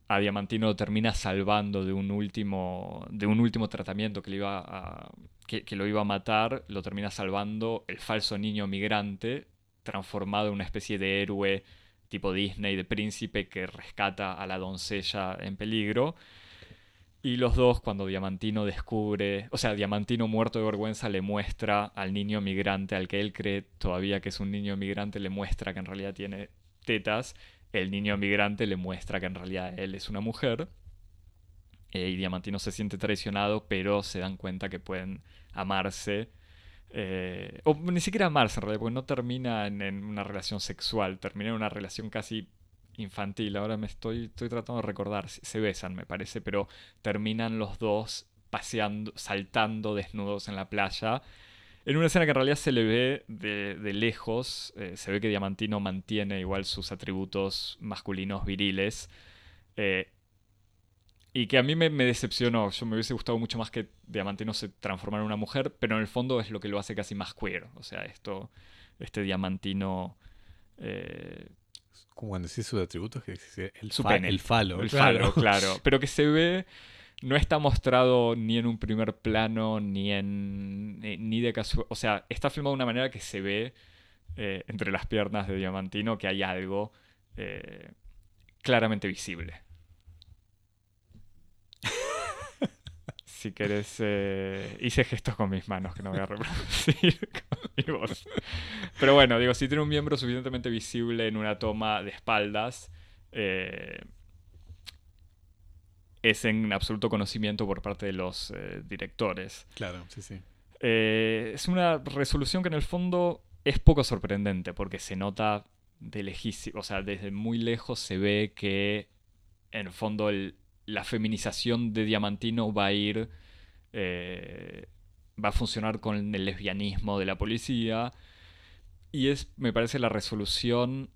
a Diamantino termina salvando de un último, de un último tratamiento que le iba a, que, lo iba a matar, lo termina salvando el falso niño migrante, transformado en una especie de héroe tipo Disney, de príncipe que rescata a la doncella en peligro. Y los dos, cuando Diamantino descubre, o sea, Diamantino muerto de vergüenza le muestra al niño migrante, al que él cree todavía que es un niño migrante, le muestra que en realidad tiene tetas. El niño migrante le muestra que en realidad él es una mujer. Eh, y Diamantino se siente traicionado, pero se dan cuenta que pueden amarse. Eh, o ni siquiera amarse en realidad, porque no termina en, una relación sexual, termina en una relación casi infantil. Ahora me estoy, estoy tratando de recordar, se besan me parece, pero terminan los dos paseando, saltando desnudos en la playa. En una escena que en realidad se le ve de, lejos, eh, se ve que Diamantino mantiene igual sus atributos masculinos viriles. Y que a mí me, decepcionó. Yo me hubiese gustado mucho más que Diamantino se transformara en una mujer, pero en el fondo es lo que lo hace casi más queer. O sea, esto, este Diamantino. Eh, Como cuando decís sus atributos, que el, su pene, el falo. El falo, claro. *laughs* Pero que se ve. No está mostrado ni en un primer plano, ni en. ni de casual. O sea, está filmado de una manera que se ve eh, entre las piernas de Diamantino que hay algo eh, claramente visible. Si querés, eh, hice gestos con mis manos que no voy a reproducir *laughs* con mi voz. Pero bueno, digo, si tiene un miembro suficientemente visible en una toma de espaldas, eh, es en absoluto conocimiento por parte de los eh, directores. Claro, sí, sí. es una resolución que en el fondo es poco sorprendente porque se nota de lejísimo, o sea, desde muy lejos se ve que en el fondo el, la feminización de Diamantino va a ir, eh, va a funcionar con el lesbianismo de la policía. Y es, me parece, la resolución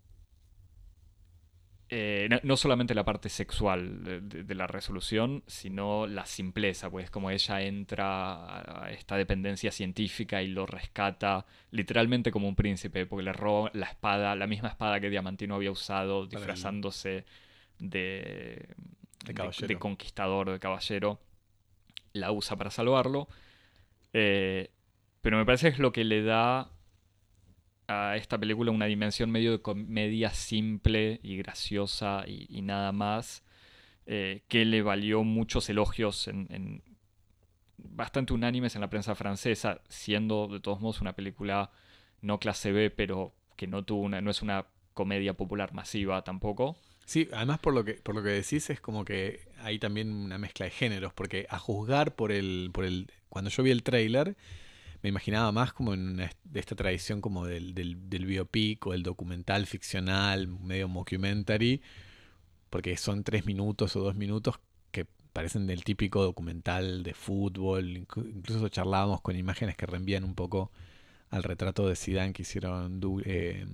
eh, no, solamente la parte sexual de, la resolución, sino la simpleza, pues como ella entra a esta dependencia científica y lo rescata literalmente como un príncipe, porque le roba la espada, la misma espada que Diamantino había usado disfrazándose de, de, conquistador, de caballero, la usa para salvarlo. Eh, pero me parece que es lo que le da a esta película una dimensión medio de comedia simple y graciosa y, nada más, eh, que le valió muchos elogios en, bastante unánimes en la prensa francesa, siendo de todos modos una película no clase B, pero que no tuvo una, no es una comedia popular masiva tampoco. Sí, además por lo que, por lo que decís es como que hay también una mezcla de géneros, porque a juzgar por el, por el, cuando yo vi el tráiler, me imaginaba más como en de esta tradición como del, del, del, biopic o el documental ficcional, medio mockumentary, porque son tres minutos o dos minutos que parecen del típico documental de fútbol, incluso charlábamos con imágenes que reenvían un poco al retrato de Zidane que hicieron eh,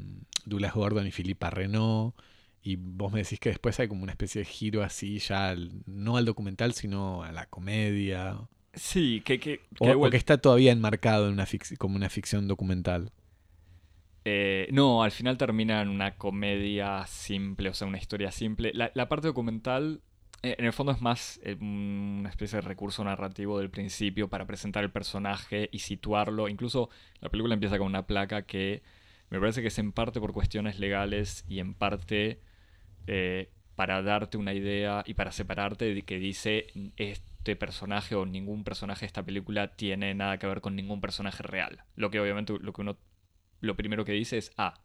Douglas Gordon y Philippe Renault. Y vos me decís que después hay como una especie de giro así, ya no al documental, sino a la comedia. Sí, que... que, o, que está todavía enmarcado en una como una ficción documental. Eh, no, al final termina en una comedia simple, o sea, una historia simple. La, parte documental, eh, en el fondo, es más eh, una especie de recurso narrativo del principio para presentar el personaje y situarlo. Incluso la película empieza con una placa que me parece que es en parte por cuestiones legales y en parte para darte una idea y para separarte de que dice este personaje o ningún personaje de esta película tiene nada que ver con ningún personaje real. Lo que obviamente lo que uno lo primero que dice es ah,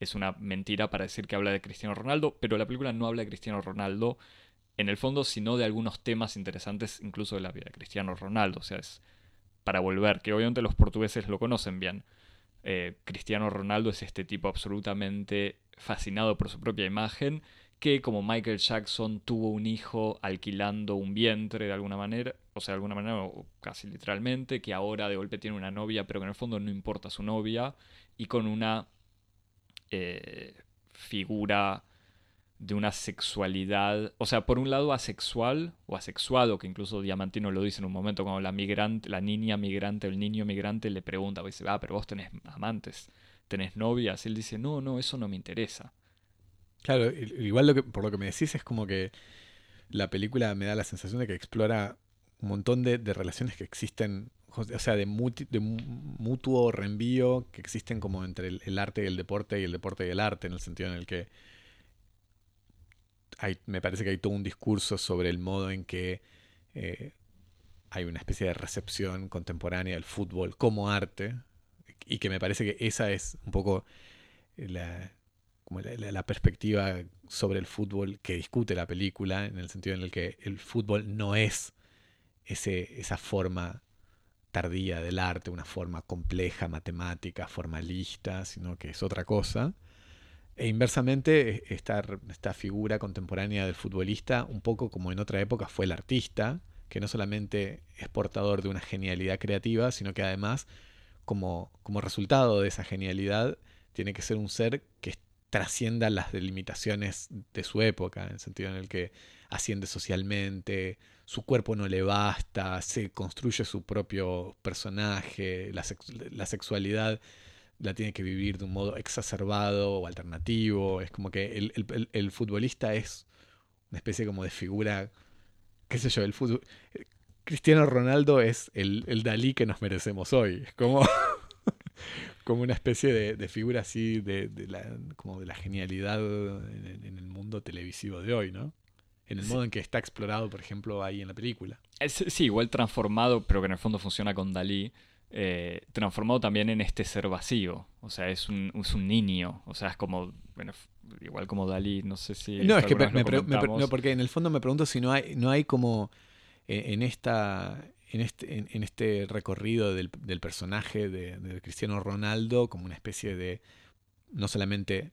es una mentira para decir que habla de Cristiano Ronaldo, pero la película no habla de Cristiano Ronaldo en el fondo, sino de algunos temas interesantes incluso de la vida de Cristiano Ronaldo, o sea, es para volver, que obviamente los portugueses lo conocen bien. Eh, Cristiano Ronaldo es este tipo absolutamente fascinado por su propia imagen que como Michael Jackson tuvo un hijo alquilando un vientre de alguna manera, o sea, de alguna manera, o casi literalmente, que ahora de golpe tiene una novia, pero que en el fondo no importa su novia, y con una eh, figura de una sexualidad, o sea, por un lado asexual o asexuado, que incluso Diamantino lo dice en un momento cuando la migrante, la niña migrante, el niño migrante le pregunta, dice, ah, pero vos tenés amantes, tenés novias, él dice, no, no, eso no me interesa. Claro, igual lo que, por lo que me decís es como que la película me da la sensación de que explora un montón de, relaciones que existen, o sea, de, de, mutuo reenvío que existen como entre el, arte y el deporte y el deporte y el arte, en el sentido en el que hay, me parece que hay todo un discurso sobre el modo en que eh, hay una especie de recepción contemporánea del fútbol como arte y que me parece que esa es un poco la, la, perspectiva sobre el fútbol que discute la película, en el sentido en el que el fútbol no es ese, esa forma tardía del arte, una forma compleja, matemática, formalista, sino que es otra cosa. E inversamente, esta, esta figura contemporánea del futbolista, un poco como en otra época fue el artista, que no solamente es portador de una genialidad creativa, sino que además, como, como resultado de esa genialidad, tiene que ser un ser que trascienda las delimitaciones de su época, en el sentido en el que asciende socialmente, su cuerpo no le basta, se construye su propio personaje, la, sexualidad la tiene que vivir de un modo exacerbado o alternativo, es como que el, futbolista es una especie como de figura, qué sé yo, el fútbol... Cristiano Ronaldo es el, el Dalí que nos merecemos hoy, es como... *laughs* como una especie de, figura así de, la, como de la genialidad en, el mundo televisivo de hoy, ¿no? En el modo en que está explorado, por ejemplo, ahí en la película. sí, igual transformado, pero que en el fondo funciona con Dalí. Eh, transformado también en este ser vacío. O sea, es un, es un niño. O sea, es como. Bueno, igual como Dalí, no sé si. No, es que me, no, porque en el fondo me pregunto si no hay, no hay como eh, en esta en este, en, este recorrido del, personaje de, Cristiano Ronaldo como una especie de, no solamente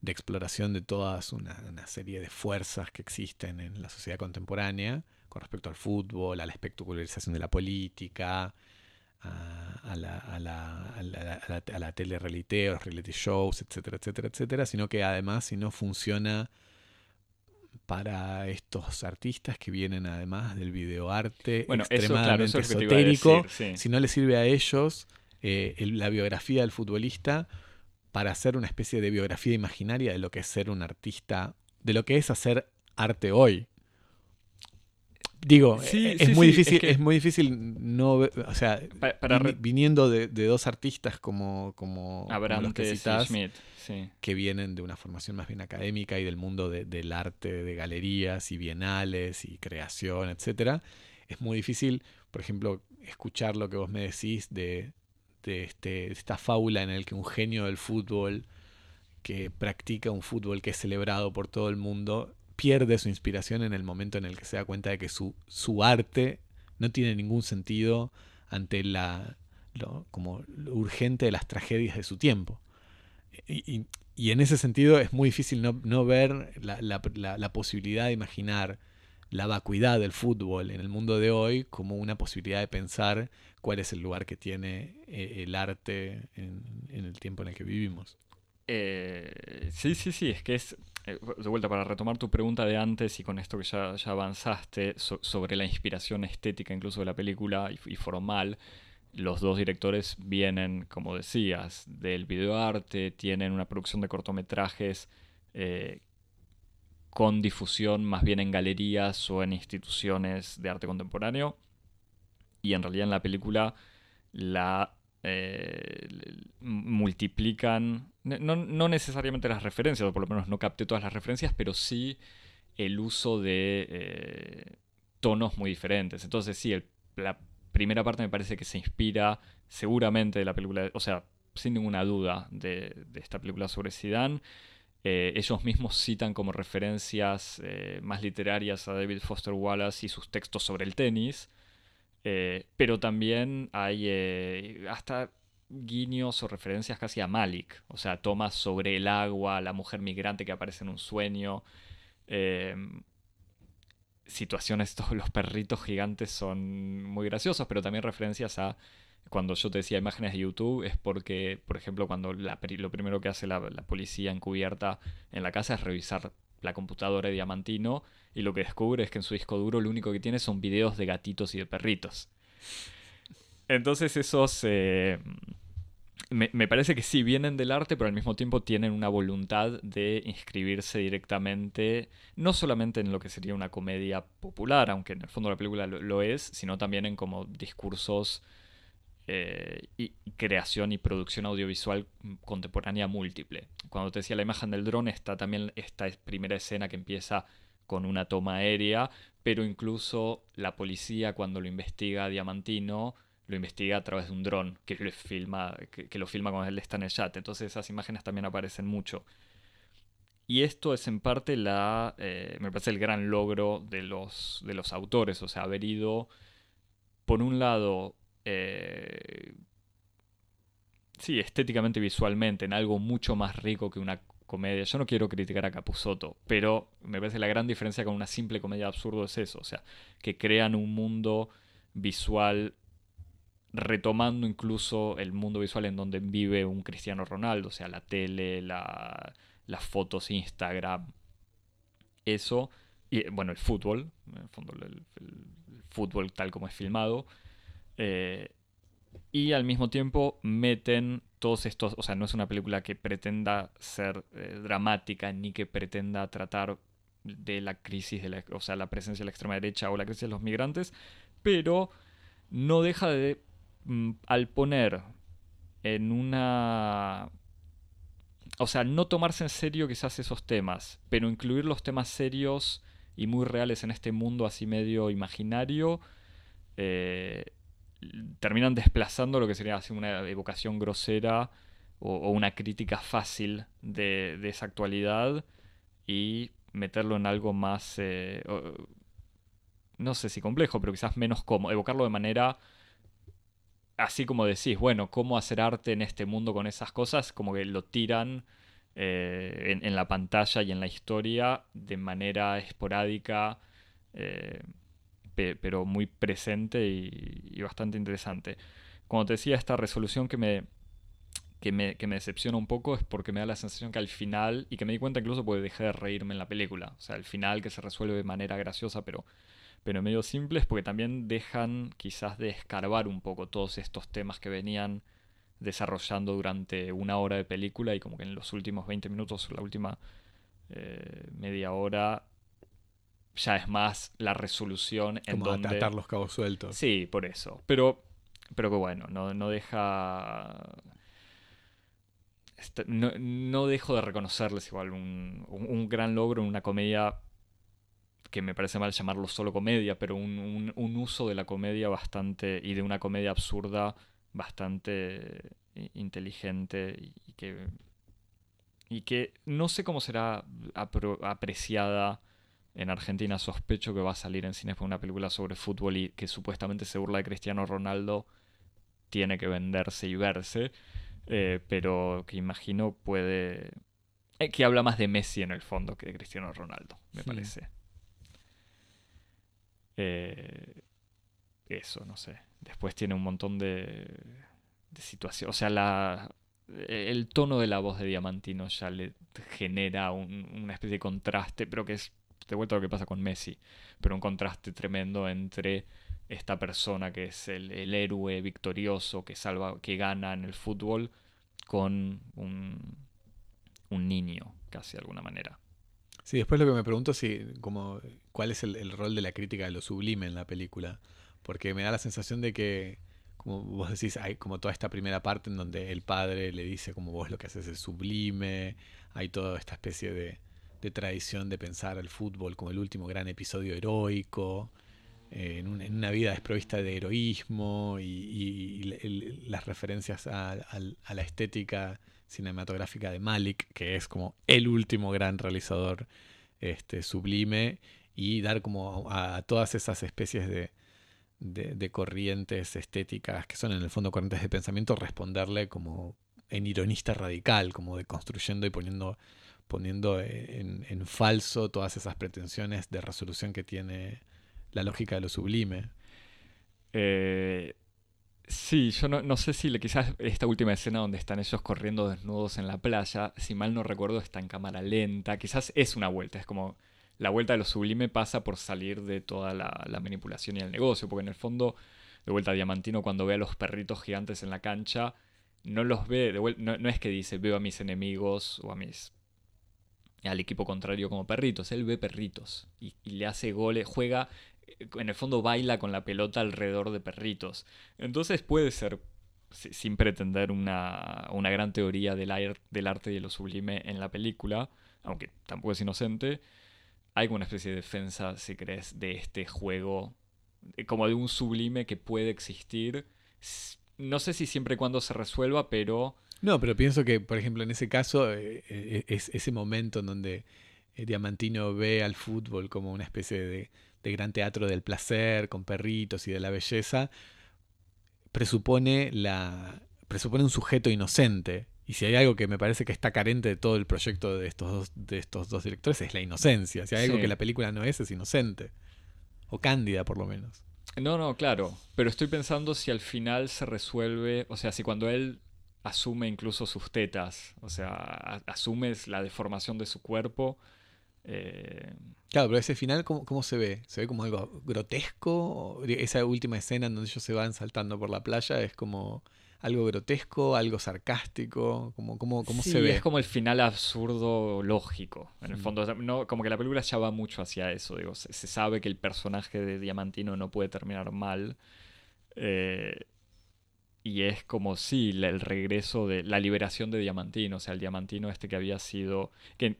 de exploración de todas una, serie de fuerzas que existen en la sociedad contemporánea con respecto al fútbol, a la espectacularización de la política, a, la, a, la, a, la, a la tele reality, los reality shows, etcétera, etcétera, etcétera, sino que además si no funciona para estos artistas que vienen además del videoarte Bueno, eso, claro, extremadamente eso es esotérico. decir, sí. Si no les sirve a ellos eh, el- la biografía del futbolista para hacer una especie de biografía imaginaria de lo que es ser un artista, de lo que es hacer arte hoy. Digo, Sí, eh, es, sí, muy sí, difícil, es que- es muy difícil no ver- o sea, Pa- para viniendo de, de dos artistas como, como, como los que citás, Schmidt, que vienen de una formación más bien académica y del mundo de- del arte, de galerías y bienales y creación, etcétera, es muy difícil, por ejemplo, escuchar lo que vos me decís de, de este, de esta fábula en el que un genio del fútbol que practica un fútbol que es celebrado por todo el mundo pierde su inspiración en el momento en el que se da cuenta de que su, su arte no tiene ningún sentido ante la lo, como lo urgente de las tragedias de su tiempo. Y, y- en ese sentido es muy difícil no, no ver la, la- posibilidad de imaginar la vacuidad del fútbol en el mundo de hoy como una posibilidad de pensar cuál es el lugar que tiene eh, el arte en el tiempo en el que vivimos. Eh, sí, sí, sí, es que es, eh, de vuelta para retomar tu pregunta de antes y con esto que ya, avanzaste so- sobre la inspiración estética incluso de la película y, y formal, los dos directores vienen, como decías, del videoarte, tienen una producción de cortometrajes eh, con difusión más bien en galerías o en instituciones de arte contemporáneo y en realidad en la película la eh, multiplican, no, no- no necesariamente las referencias, o por lo menos no capté todas las referencias, pero sí el uso de eh, tonos muy diferentes. Entonces sí, el- la primera parte me parece que se inspira seguramente de la película, o sea, sin ninguna duda, de, de esta película sobre Zidane. Eh, ellos mismos citan como referencias eh, más literarias a David Foster Wallace y sus textos sobre el tenis. Eh, pero también hay eh, hasta guiños o referencias casi a Malik. O sea, tomas sobre el agua, la mujer migrante que aparece en un sueño. eh, situaciones, *laughs* todos los perritos gigantes son muy graciosos, pero también referencias a cuando yo te decía imágenes de YouTube, es porque, por ejemplo, cuando lo primero que hace la, la policía encubierta en la casa es revisar la computadora de Diamantino y lo que descubre es que en su disco duro lo único que tiene son videos de gatitos y de perritos. Entonces esos... eh, me, me parece que sí vienen del arte, pero al mismo tiempo tienen una voluntad de inscribirse directamente, no solamente en lo que sería una comedia popular, aunque en el fondo la película lo, lo es, sino también en como discursos eh, y creación y producción audiovisual contemporánea múltiple. Cuando te decía la imagen del dron, está también esta es- primera escena que empieza con una toma aérea, pero incluso la policía cuando lo investiga a Diamantino lo investiga a través de un dron que, le filma, que, lo filma cuando él está en el yate. Entonces esas imágenes también aparecen mucho. Y esto es en parte la, eh, me parece el gran logro de los, de los autores, o sea, haber ido, por un lado, eh, sí, estéticamente, visualmente, en algo mucho más rico que una comedia. Yo no quiero criticar a Capusotto, pero me parece la gran diferencia con una simple comedia absurdo es eso, o sea, que crean un mundo visual retomando incluso el mundo visual en donde vive un Cristiano Ronaldo, o sea, la tele, la- las fotos, Instagram, eso, y bueno, el fútbol, en el fondo el fútbol tal como es filmado, eh, y al mismo tiempo meten todos estos, o sea, no es una película que pretenda ser eh, dramática ni que pretenda tratar de la crisis, de la, o sea, la presencia de la extrema derecha o la crisis de los migrantes, pero no deja de, mm, al poner en una... O sea, no tomarse en serio quizás esos temas, pero incluir los temas serios y muy reales en este mundo así medio imaginario, eh, terminan desplazando lo que sería así una evocación grosera o, una crítica fácil de, esa actualidad y meterlo en algo más, eh, no sé si complejo, pero quizás menos cómodo, evocarlo de manera así como decís, bueno, cómo hacer arte en este mundo con esas cosas, como que lo tiran eh, en, en la pantalla y en la historia de manera esporádica, eh, pe- pero muy presente y, bastante interesante. Cuando te decía esta resolución que me, que me, que me decepciona un poco es porque me da la sensación que al final, y que me di cuenta incluso porque dejé de reírme en la película, o sea, al final que se resuelve de manera graciosa, pero, pero medio simple, es porque también dejan quizás de escarbar un poco todos estos temas que venían desarrollando durante una hora de película y como que en los últimos 20 minutos, la última eh, media hora, ya es más la resolución en Como donde... atar los cabos sueltos. Sí, por eso. Pero, pero que bueno, no, no deja. Este, No, no dejo de reconocerles igual un, un- un gran logro en una comedia que me parece mal llamarlo solo comedia, pero un, un- uso de la comedia bastante. y de una comedia absurda bastante i- inteligente y, que. y que no sé cómo será apreciada en Argentina sospecho que va a salir en cines por una película sobre fútbol y que supuestamente se burla de Cristiano Ronaldo, tiene que venderse y verse, eh, pero que imagino puede... eh, que habla más de Messi en el fondo que de Cristiano Ronaldo, me parece. Eh, eso, no sé. Después tiene un montón de, de situaciones. O sea, la, el tono de la voz de Diamantino ya le genera un- una especie de contraste, pero que es de vuelta a lo que pasa con Messi, pero un contraste tremendo entre esta persona que es el, héroe victorioso que salva, que gana en el fútbol, con un, niño, casi de alguna manera. Sí, después lo que me pregunto es como, cuál es el rol de la crítica de lo sublime en la película. Porque me da la sensación de que, como vos decís, hay como toda esta primera parte en donde el padre le dice como vos lo que haces es sublime, hay toda esta especie de, de tradición de pensar al fútbol como el último gran episodio heroico, eh, en, un- en una vida desprovista de heroísmo y, las referencias a, la estética cinematográfica de Malik, que es como el último gran realizador este, sublime, y dar como a, todas esas especies de, de- corrientes estéticas que son en el fondo corrientes de pensamiento, responderle como en ironista radical, como de construyendo y poniendo, poniendo en, en falso todas esas pretensiones de resolución que tiene la lógica de lo sublime. Eh, sí, yo no, no sé si le, quizás esta última escena donde están ellos corriendo desnudos en la playa, si mal no recuerdo, está en cámara lenta. Quizás es una vuelta, es como la vuelta de lo sublime pasa por salir de toda la, la manipulación y el negocio, porque en el fondo, de vuelta Diamantino cuando ve a los perritos gigantes en la cancha, no los ve, de vuel- no, no es que dice veo a mis enemigos o a mis al equipo contrario como perritos, él ve perritos y, le hace goles, juega, en el fondo baila con la pelota alrededor de perritos. Entonces puede ser, si- sin pretender una, una gran teoría del, del arte y de lo sublime en la película, aunque tampoco es inocente, hay una especie de defensa, si crees, de este juego, eh, como de un sublime que puede existir. No sé si siempre y cuando se resuelva, pero... No, pero pienso que, por ejemplo, en ese caso, eh, eh, es ese momento en donde eh, Diamantino ve al fútbol como una especie de, de gran teatro del placer, con perritos y de la belleza, presupone, la, presupone un sujeto inocente. Y si hay algo que me parece que está carente de todo el proyecto de estos dos, de estos dos directores, es la inocencia. Si hay algo Sí. que la película no es, es inocente. O cándida, por lo menos. No, no, claro. Pero estoy pensando si al final se resuelve, o sea, si cuando él asume incluso sus tetas, o sea, a- asume la deformación de su cuerpo. eh, Claro, pero ese final, ¿cómo, cómo se ve? ¿Se ve como algo grotesco? ¿O Esa última escena en donde ellos se van saltando por la playa es como algo grotesco, algo sarcástico, como, ¿cómo sí, se ve? es como el final absurdo lógico, en el fondo. No, como que la película ya va mucho hacia eso, digo, se, se sabe que el personaje de Diamantino no puede terminar mal. eh, y es como la- el regreso de la liberación de Diamantino, o sea, el Diamantino este que había sido... que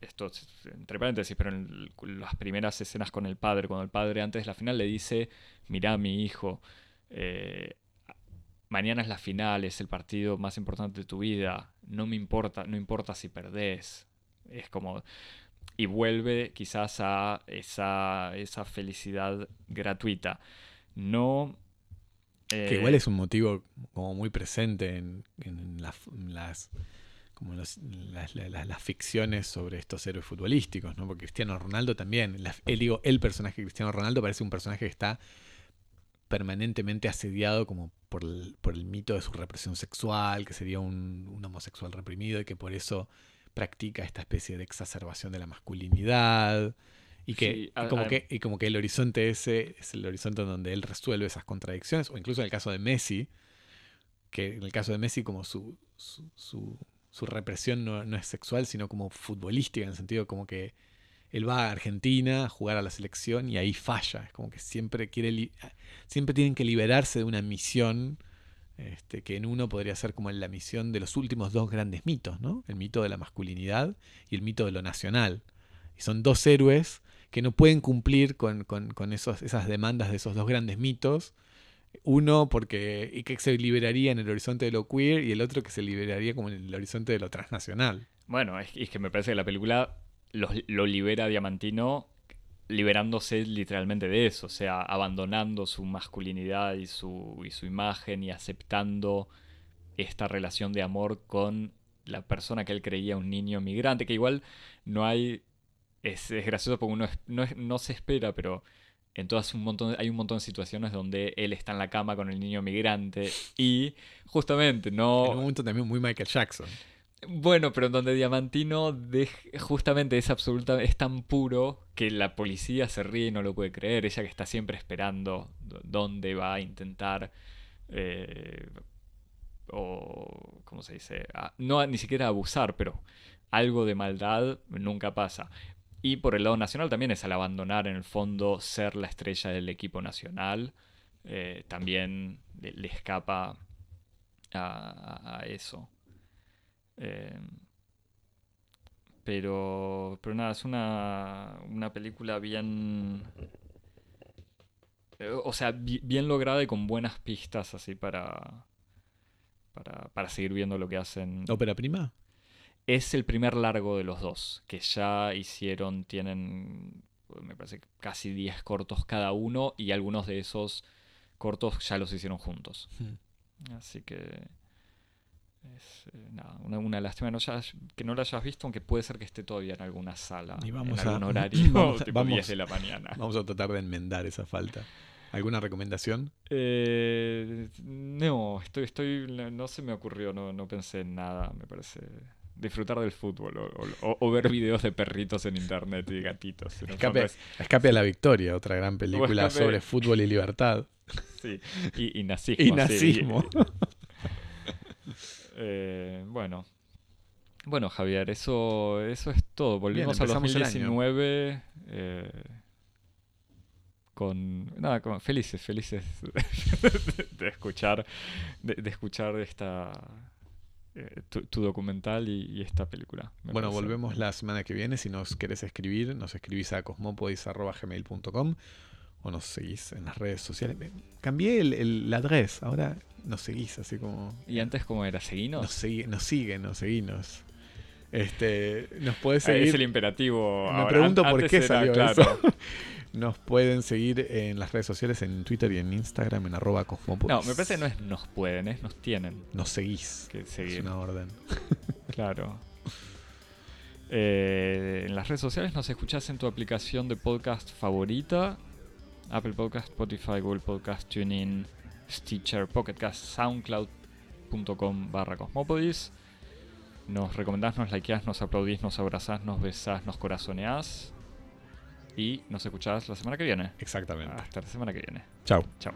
esto es entre paréntesis, pero en las primeras escenas con el padre, cuando el padre antes de la final le dice, mirá mi hijo, eh, mañana es la final, es el partido más importante de tu vida, no me importa, no importa si perdés, es como... Y vuelve quizás a esa, esa felicidad gratuita. No... Que eh, igual es un motivo como muy presente en, en las, en las- como los- las, la- la- las ficciones sobre estos héroes futbolísticos, ¿no? Porque Cristiano Ronaldo también, la- él, digo, el personaje de Cristiano Ronaldo parece un personaje que está permanentemente asediado como por el, por el mito de su represión sexual, que sería un, un homosexual reprimido y que por eso practica esta especie de exacerbación de la masculinidad. Y, que, Sí, y como que, y como que el horizonte ese es el horizonte donde él resuelve esas contradicciones, o incluso en el caso de Messi, que en el caso de Messi como su, su, su- su represión no, no es sexual, sino como futbolística, en el sentido como que él va a Argentina a jugar a la selección y ahí falla, es como que siempre quiere siempre tienen que liberarse de una misión este, que en uno podría ser como la misión de los últimos dos grandes mitos, ¿no? El mito de la masculinidad y el mito de lo nacional. Y son dos héroes que no pueden cumplir con, con- esos, esas demandas de esos dos grandes mitos. Uno porque y que se liberaría en el horizonte de lo queer y el otro que se liberaría como en el horizonte de lo transnacional. Bueno, es, es que me parece que la película lo libera Diamantino liberándose literalmente de eso, o sea, abandonando su masculinidad y su, y su imagen y aceptando esta relación de amor con la persona que él creía un niño migrante, que igual no hay... Es, es gracioso porque uno es- no, es- no se espera, pero en todas un montón, hay un montón de situaciones donde él está en la cama con el niño migrante y justamente no... En un momento también muy Michael Jackson. Bueno, pero en donde Diamantino justamente es absoluta, es tan puro que la policía se ríe y no lo puede creer. Ella que está siempre esperando dónde va a intentar. eh, o. ¿Cómo se dice? No ni siquiera abusar, pero algo de maldad nunca pasa. Y por el lado nacional también es al abandonar en el fondo ser la estrella del equipo nacional. eh, también le, escapa a- eso. Eh, pero, pero nada, es una, una película bien... eh, O sea, bi- bien lograda y con buenas pistas así para, para, para seguir viendo lo que hacen. ¿Ópera prima? Es el primer largo de los dos, que ya hicieron, tienen, me parece, casi 10 cortos cada uno y algunos de esos cortos ya los hicieron juntos. Así que es eh, nada, una, una lástima no hayas- que no la hayas visto, aunque puede ser que esté todavía en alguna sala, Y en vamos algún a- horario, *laughs* vamos a- tipo vamos- 10 de la mañana. Vamos a tratar de enmendar esa falta. ¿Alguna recomendación? Eh, no, estoy, estoy, no no se me ocurrió, no, no pensé en nada, me parece. Disfrutar del fútbol o, o- o ver videos de perritos en internet y gatitos. Escape, es- Escape a la Victoria, otra gran película Escape- sobre fútbol y libertad. *laughs* sí, y, y nazismo. Y sí. nazismo. *laughs* Eh, bueno. Bueno, Javier, eso, eso es todo. Volvimos el año. 2019 eh, con nada, con- felices, felices *laughs* de, escuchar, de, de escuchar esta eh, tu, tu documental y, y esta película. Bueno, parece. volvemos la semana que viene. Si nos querés escribir, nos escribís a cosmopodis.gmail.com o nos seguís en las redes sociales. Cambié el, el, la adres, ahora nos seguís así como... ¿Y antes cómo era? ¿Seguinos? Nos, sigue, nos siguen, nos seguinos. Este, nos podés Ah, seguir... es el imperativo. Me ahora. pregunto por qué era, salió claro. eso. *laughs* Nos pueden seguir en las redes sociales, en Twitter y en Instagram, en arroba cosmopodis. No, me parece que no es nos pueden, es nos tienen Nos seguís. que Es una orden. *laughs* Claro. Eh, en las redes sociales nos escuchás en tu aplicación de podcast favorita. Apple Podcast, Spotify, Google Podcast, TuneIn, Stitcher, Pocketcast, SoundCloud.com barra Cosmopodis. Nos recomendás, nos likeás, nos aplaudís, nos abrazás, nos besás, nos corazoneás. Y nos escuchás la semana que viene. Exactamente. Hasta la semana que viene. Chao. Chao.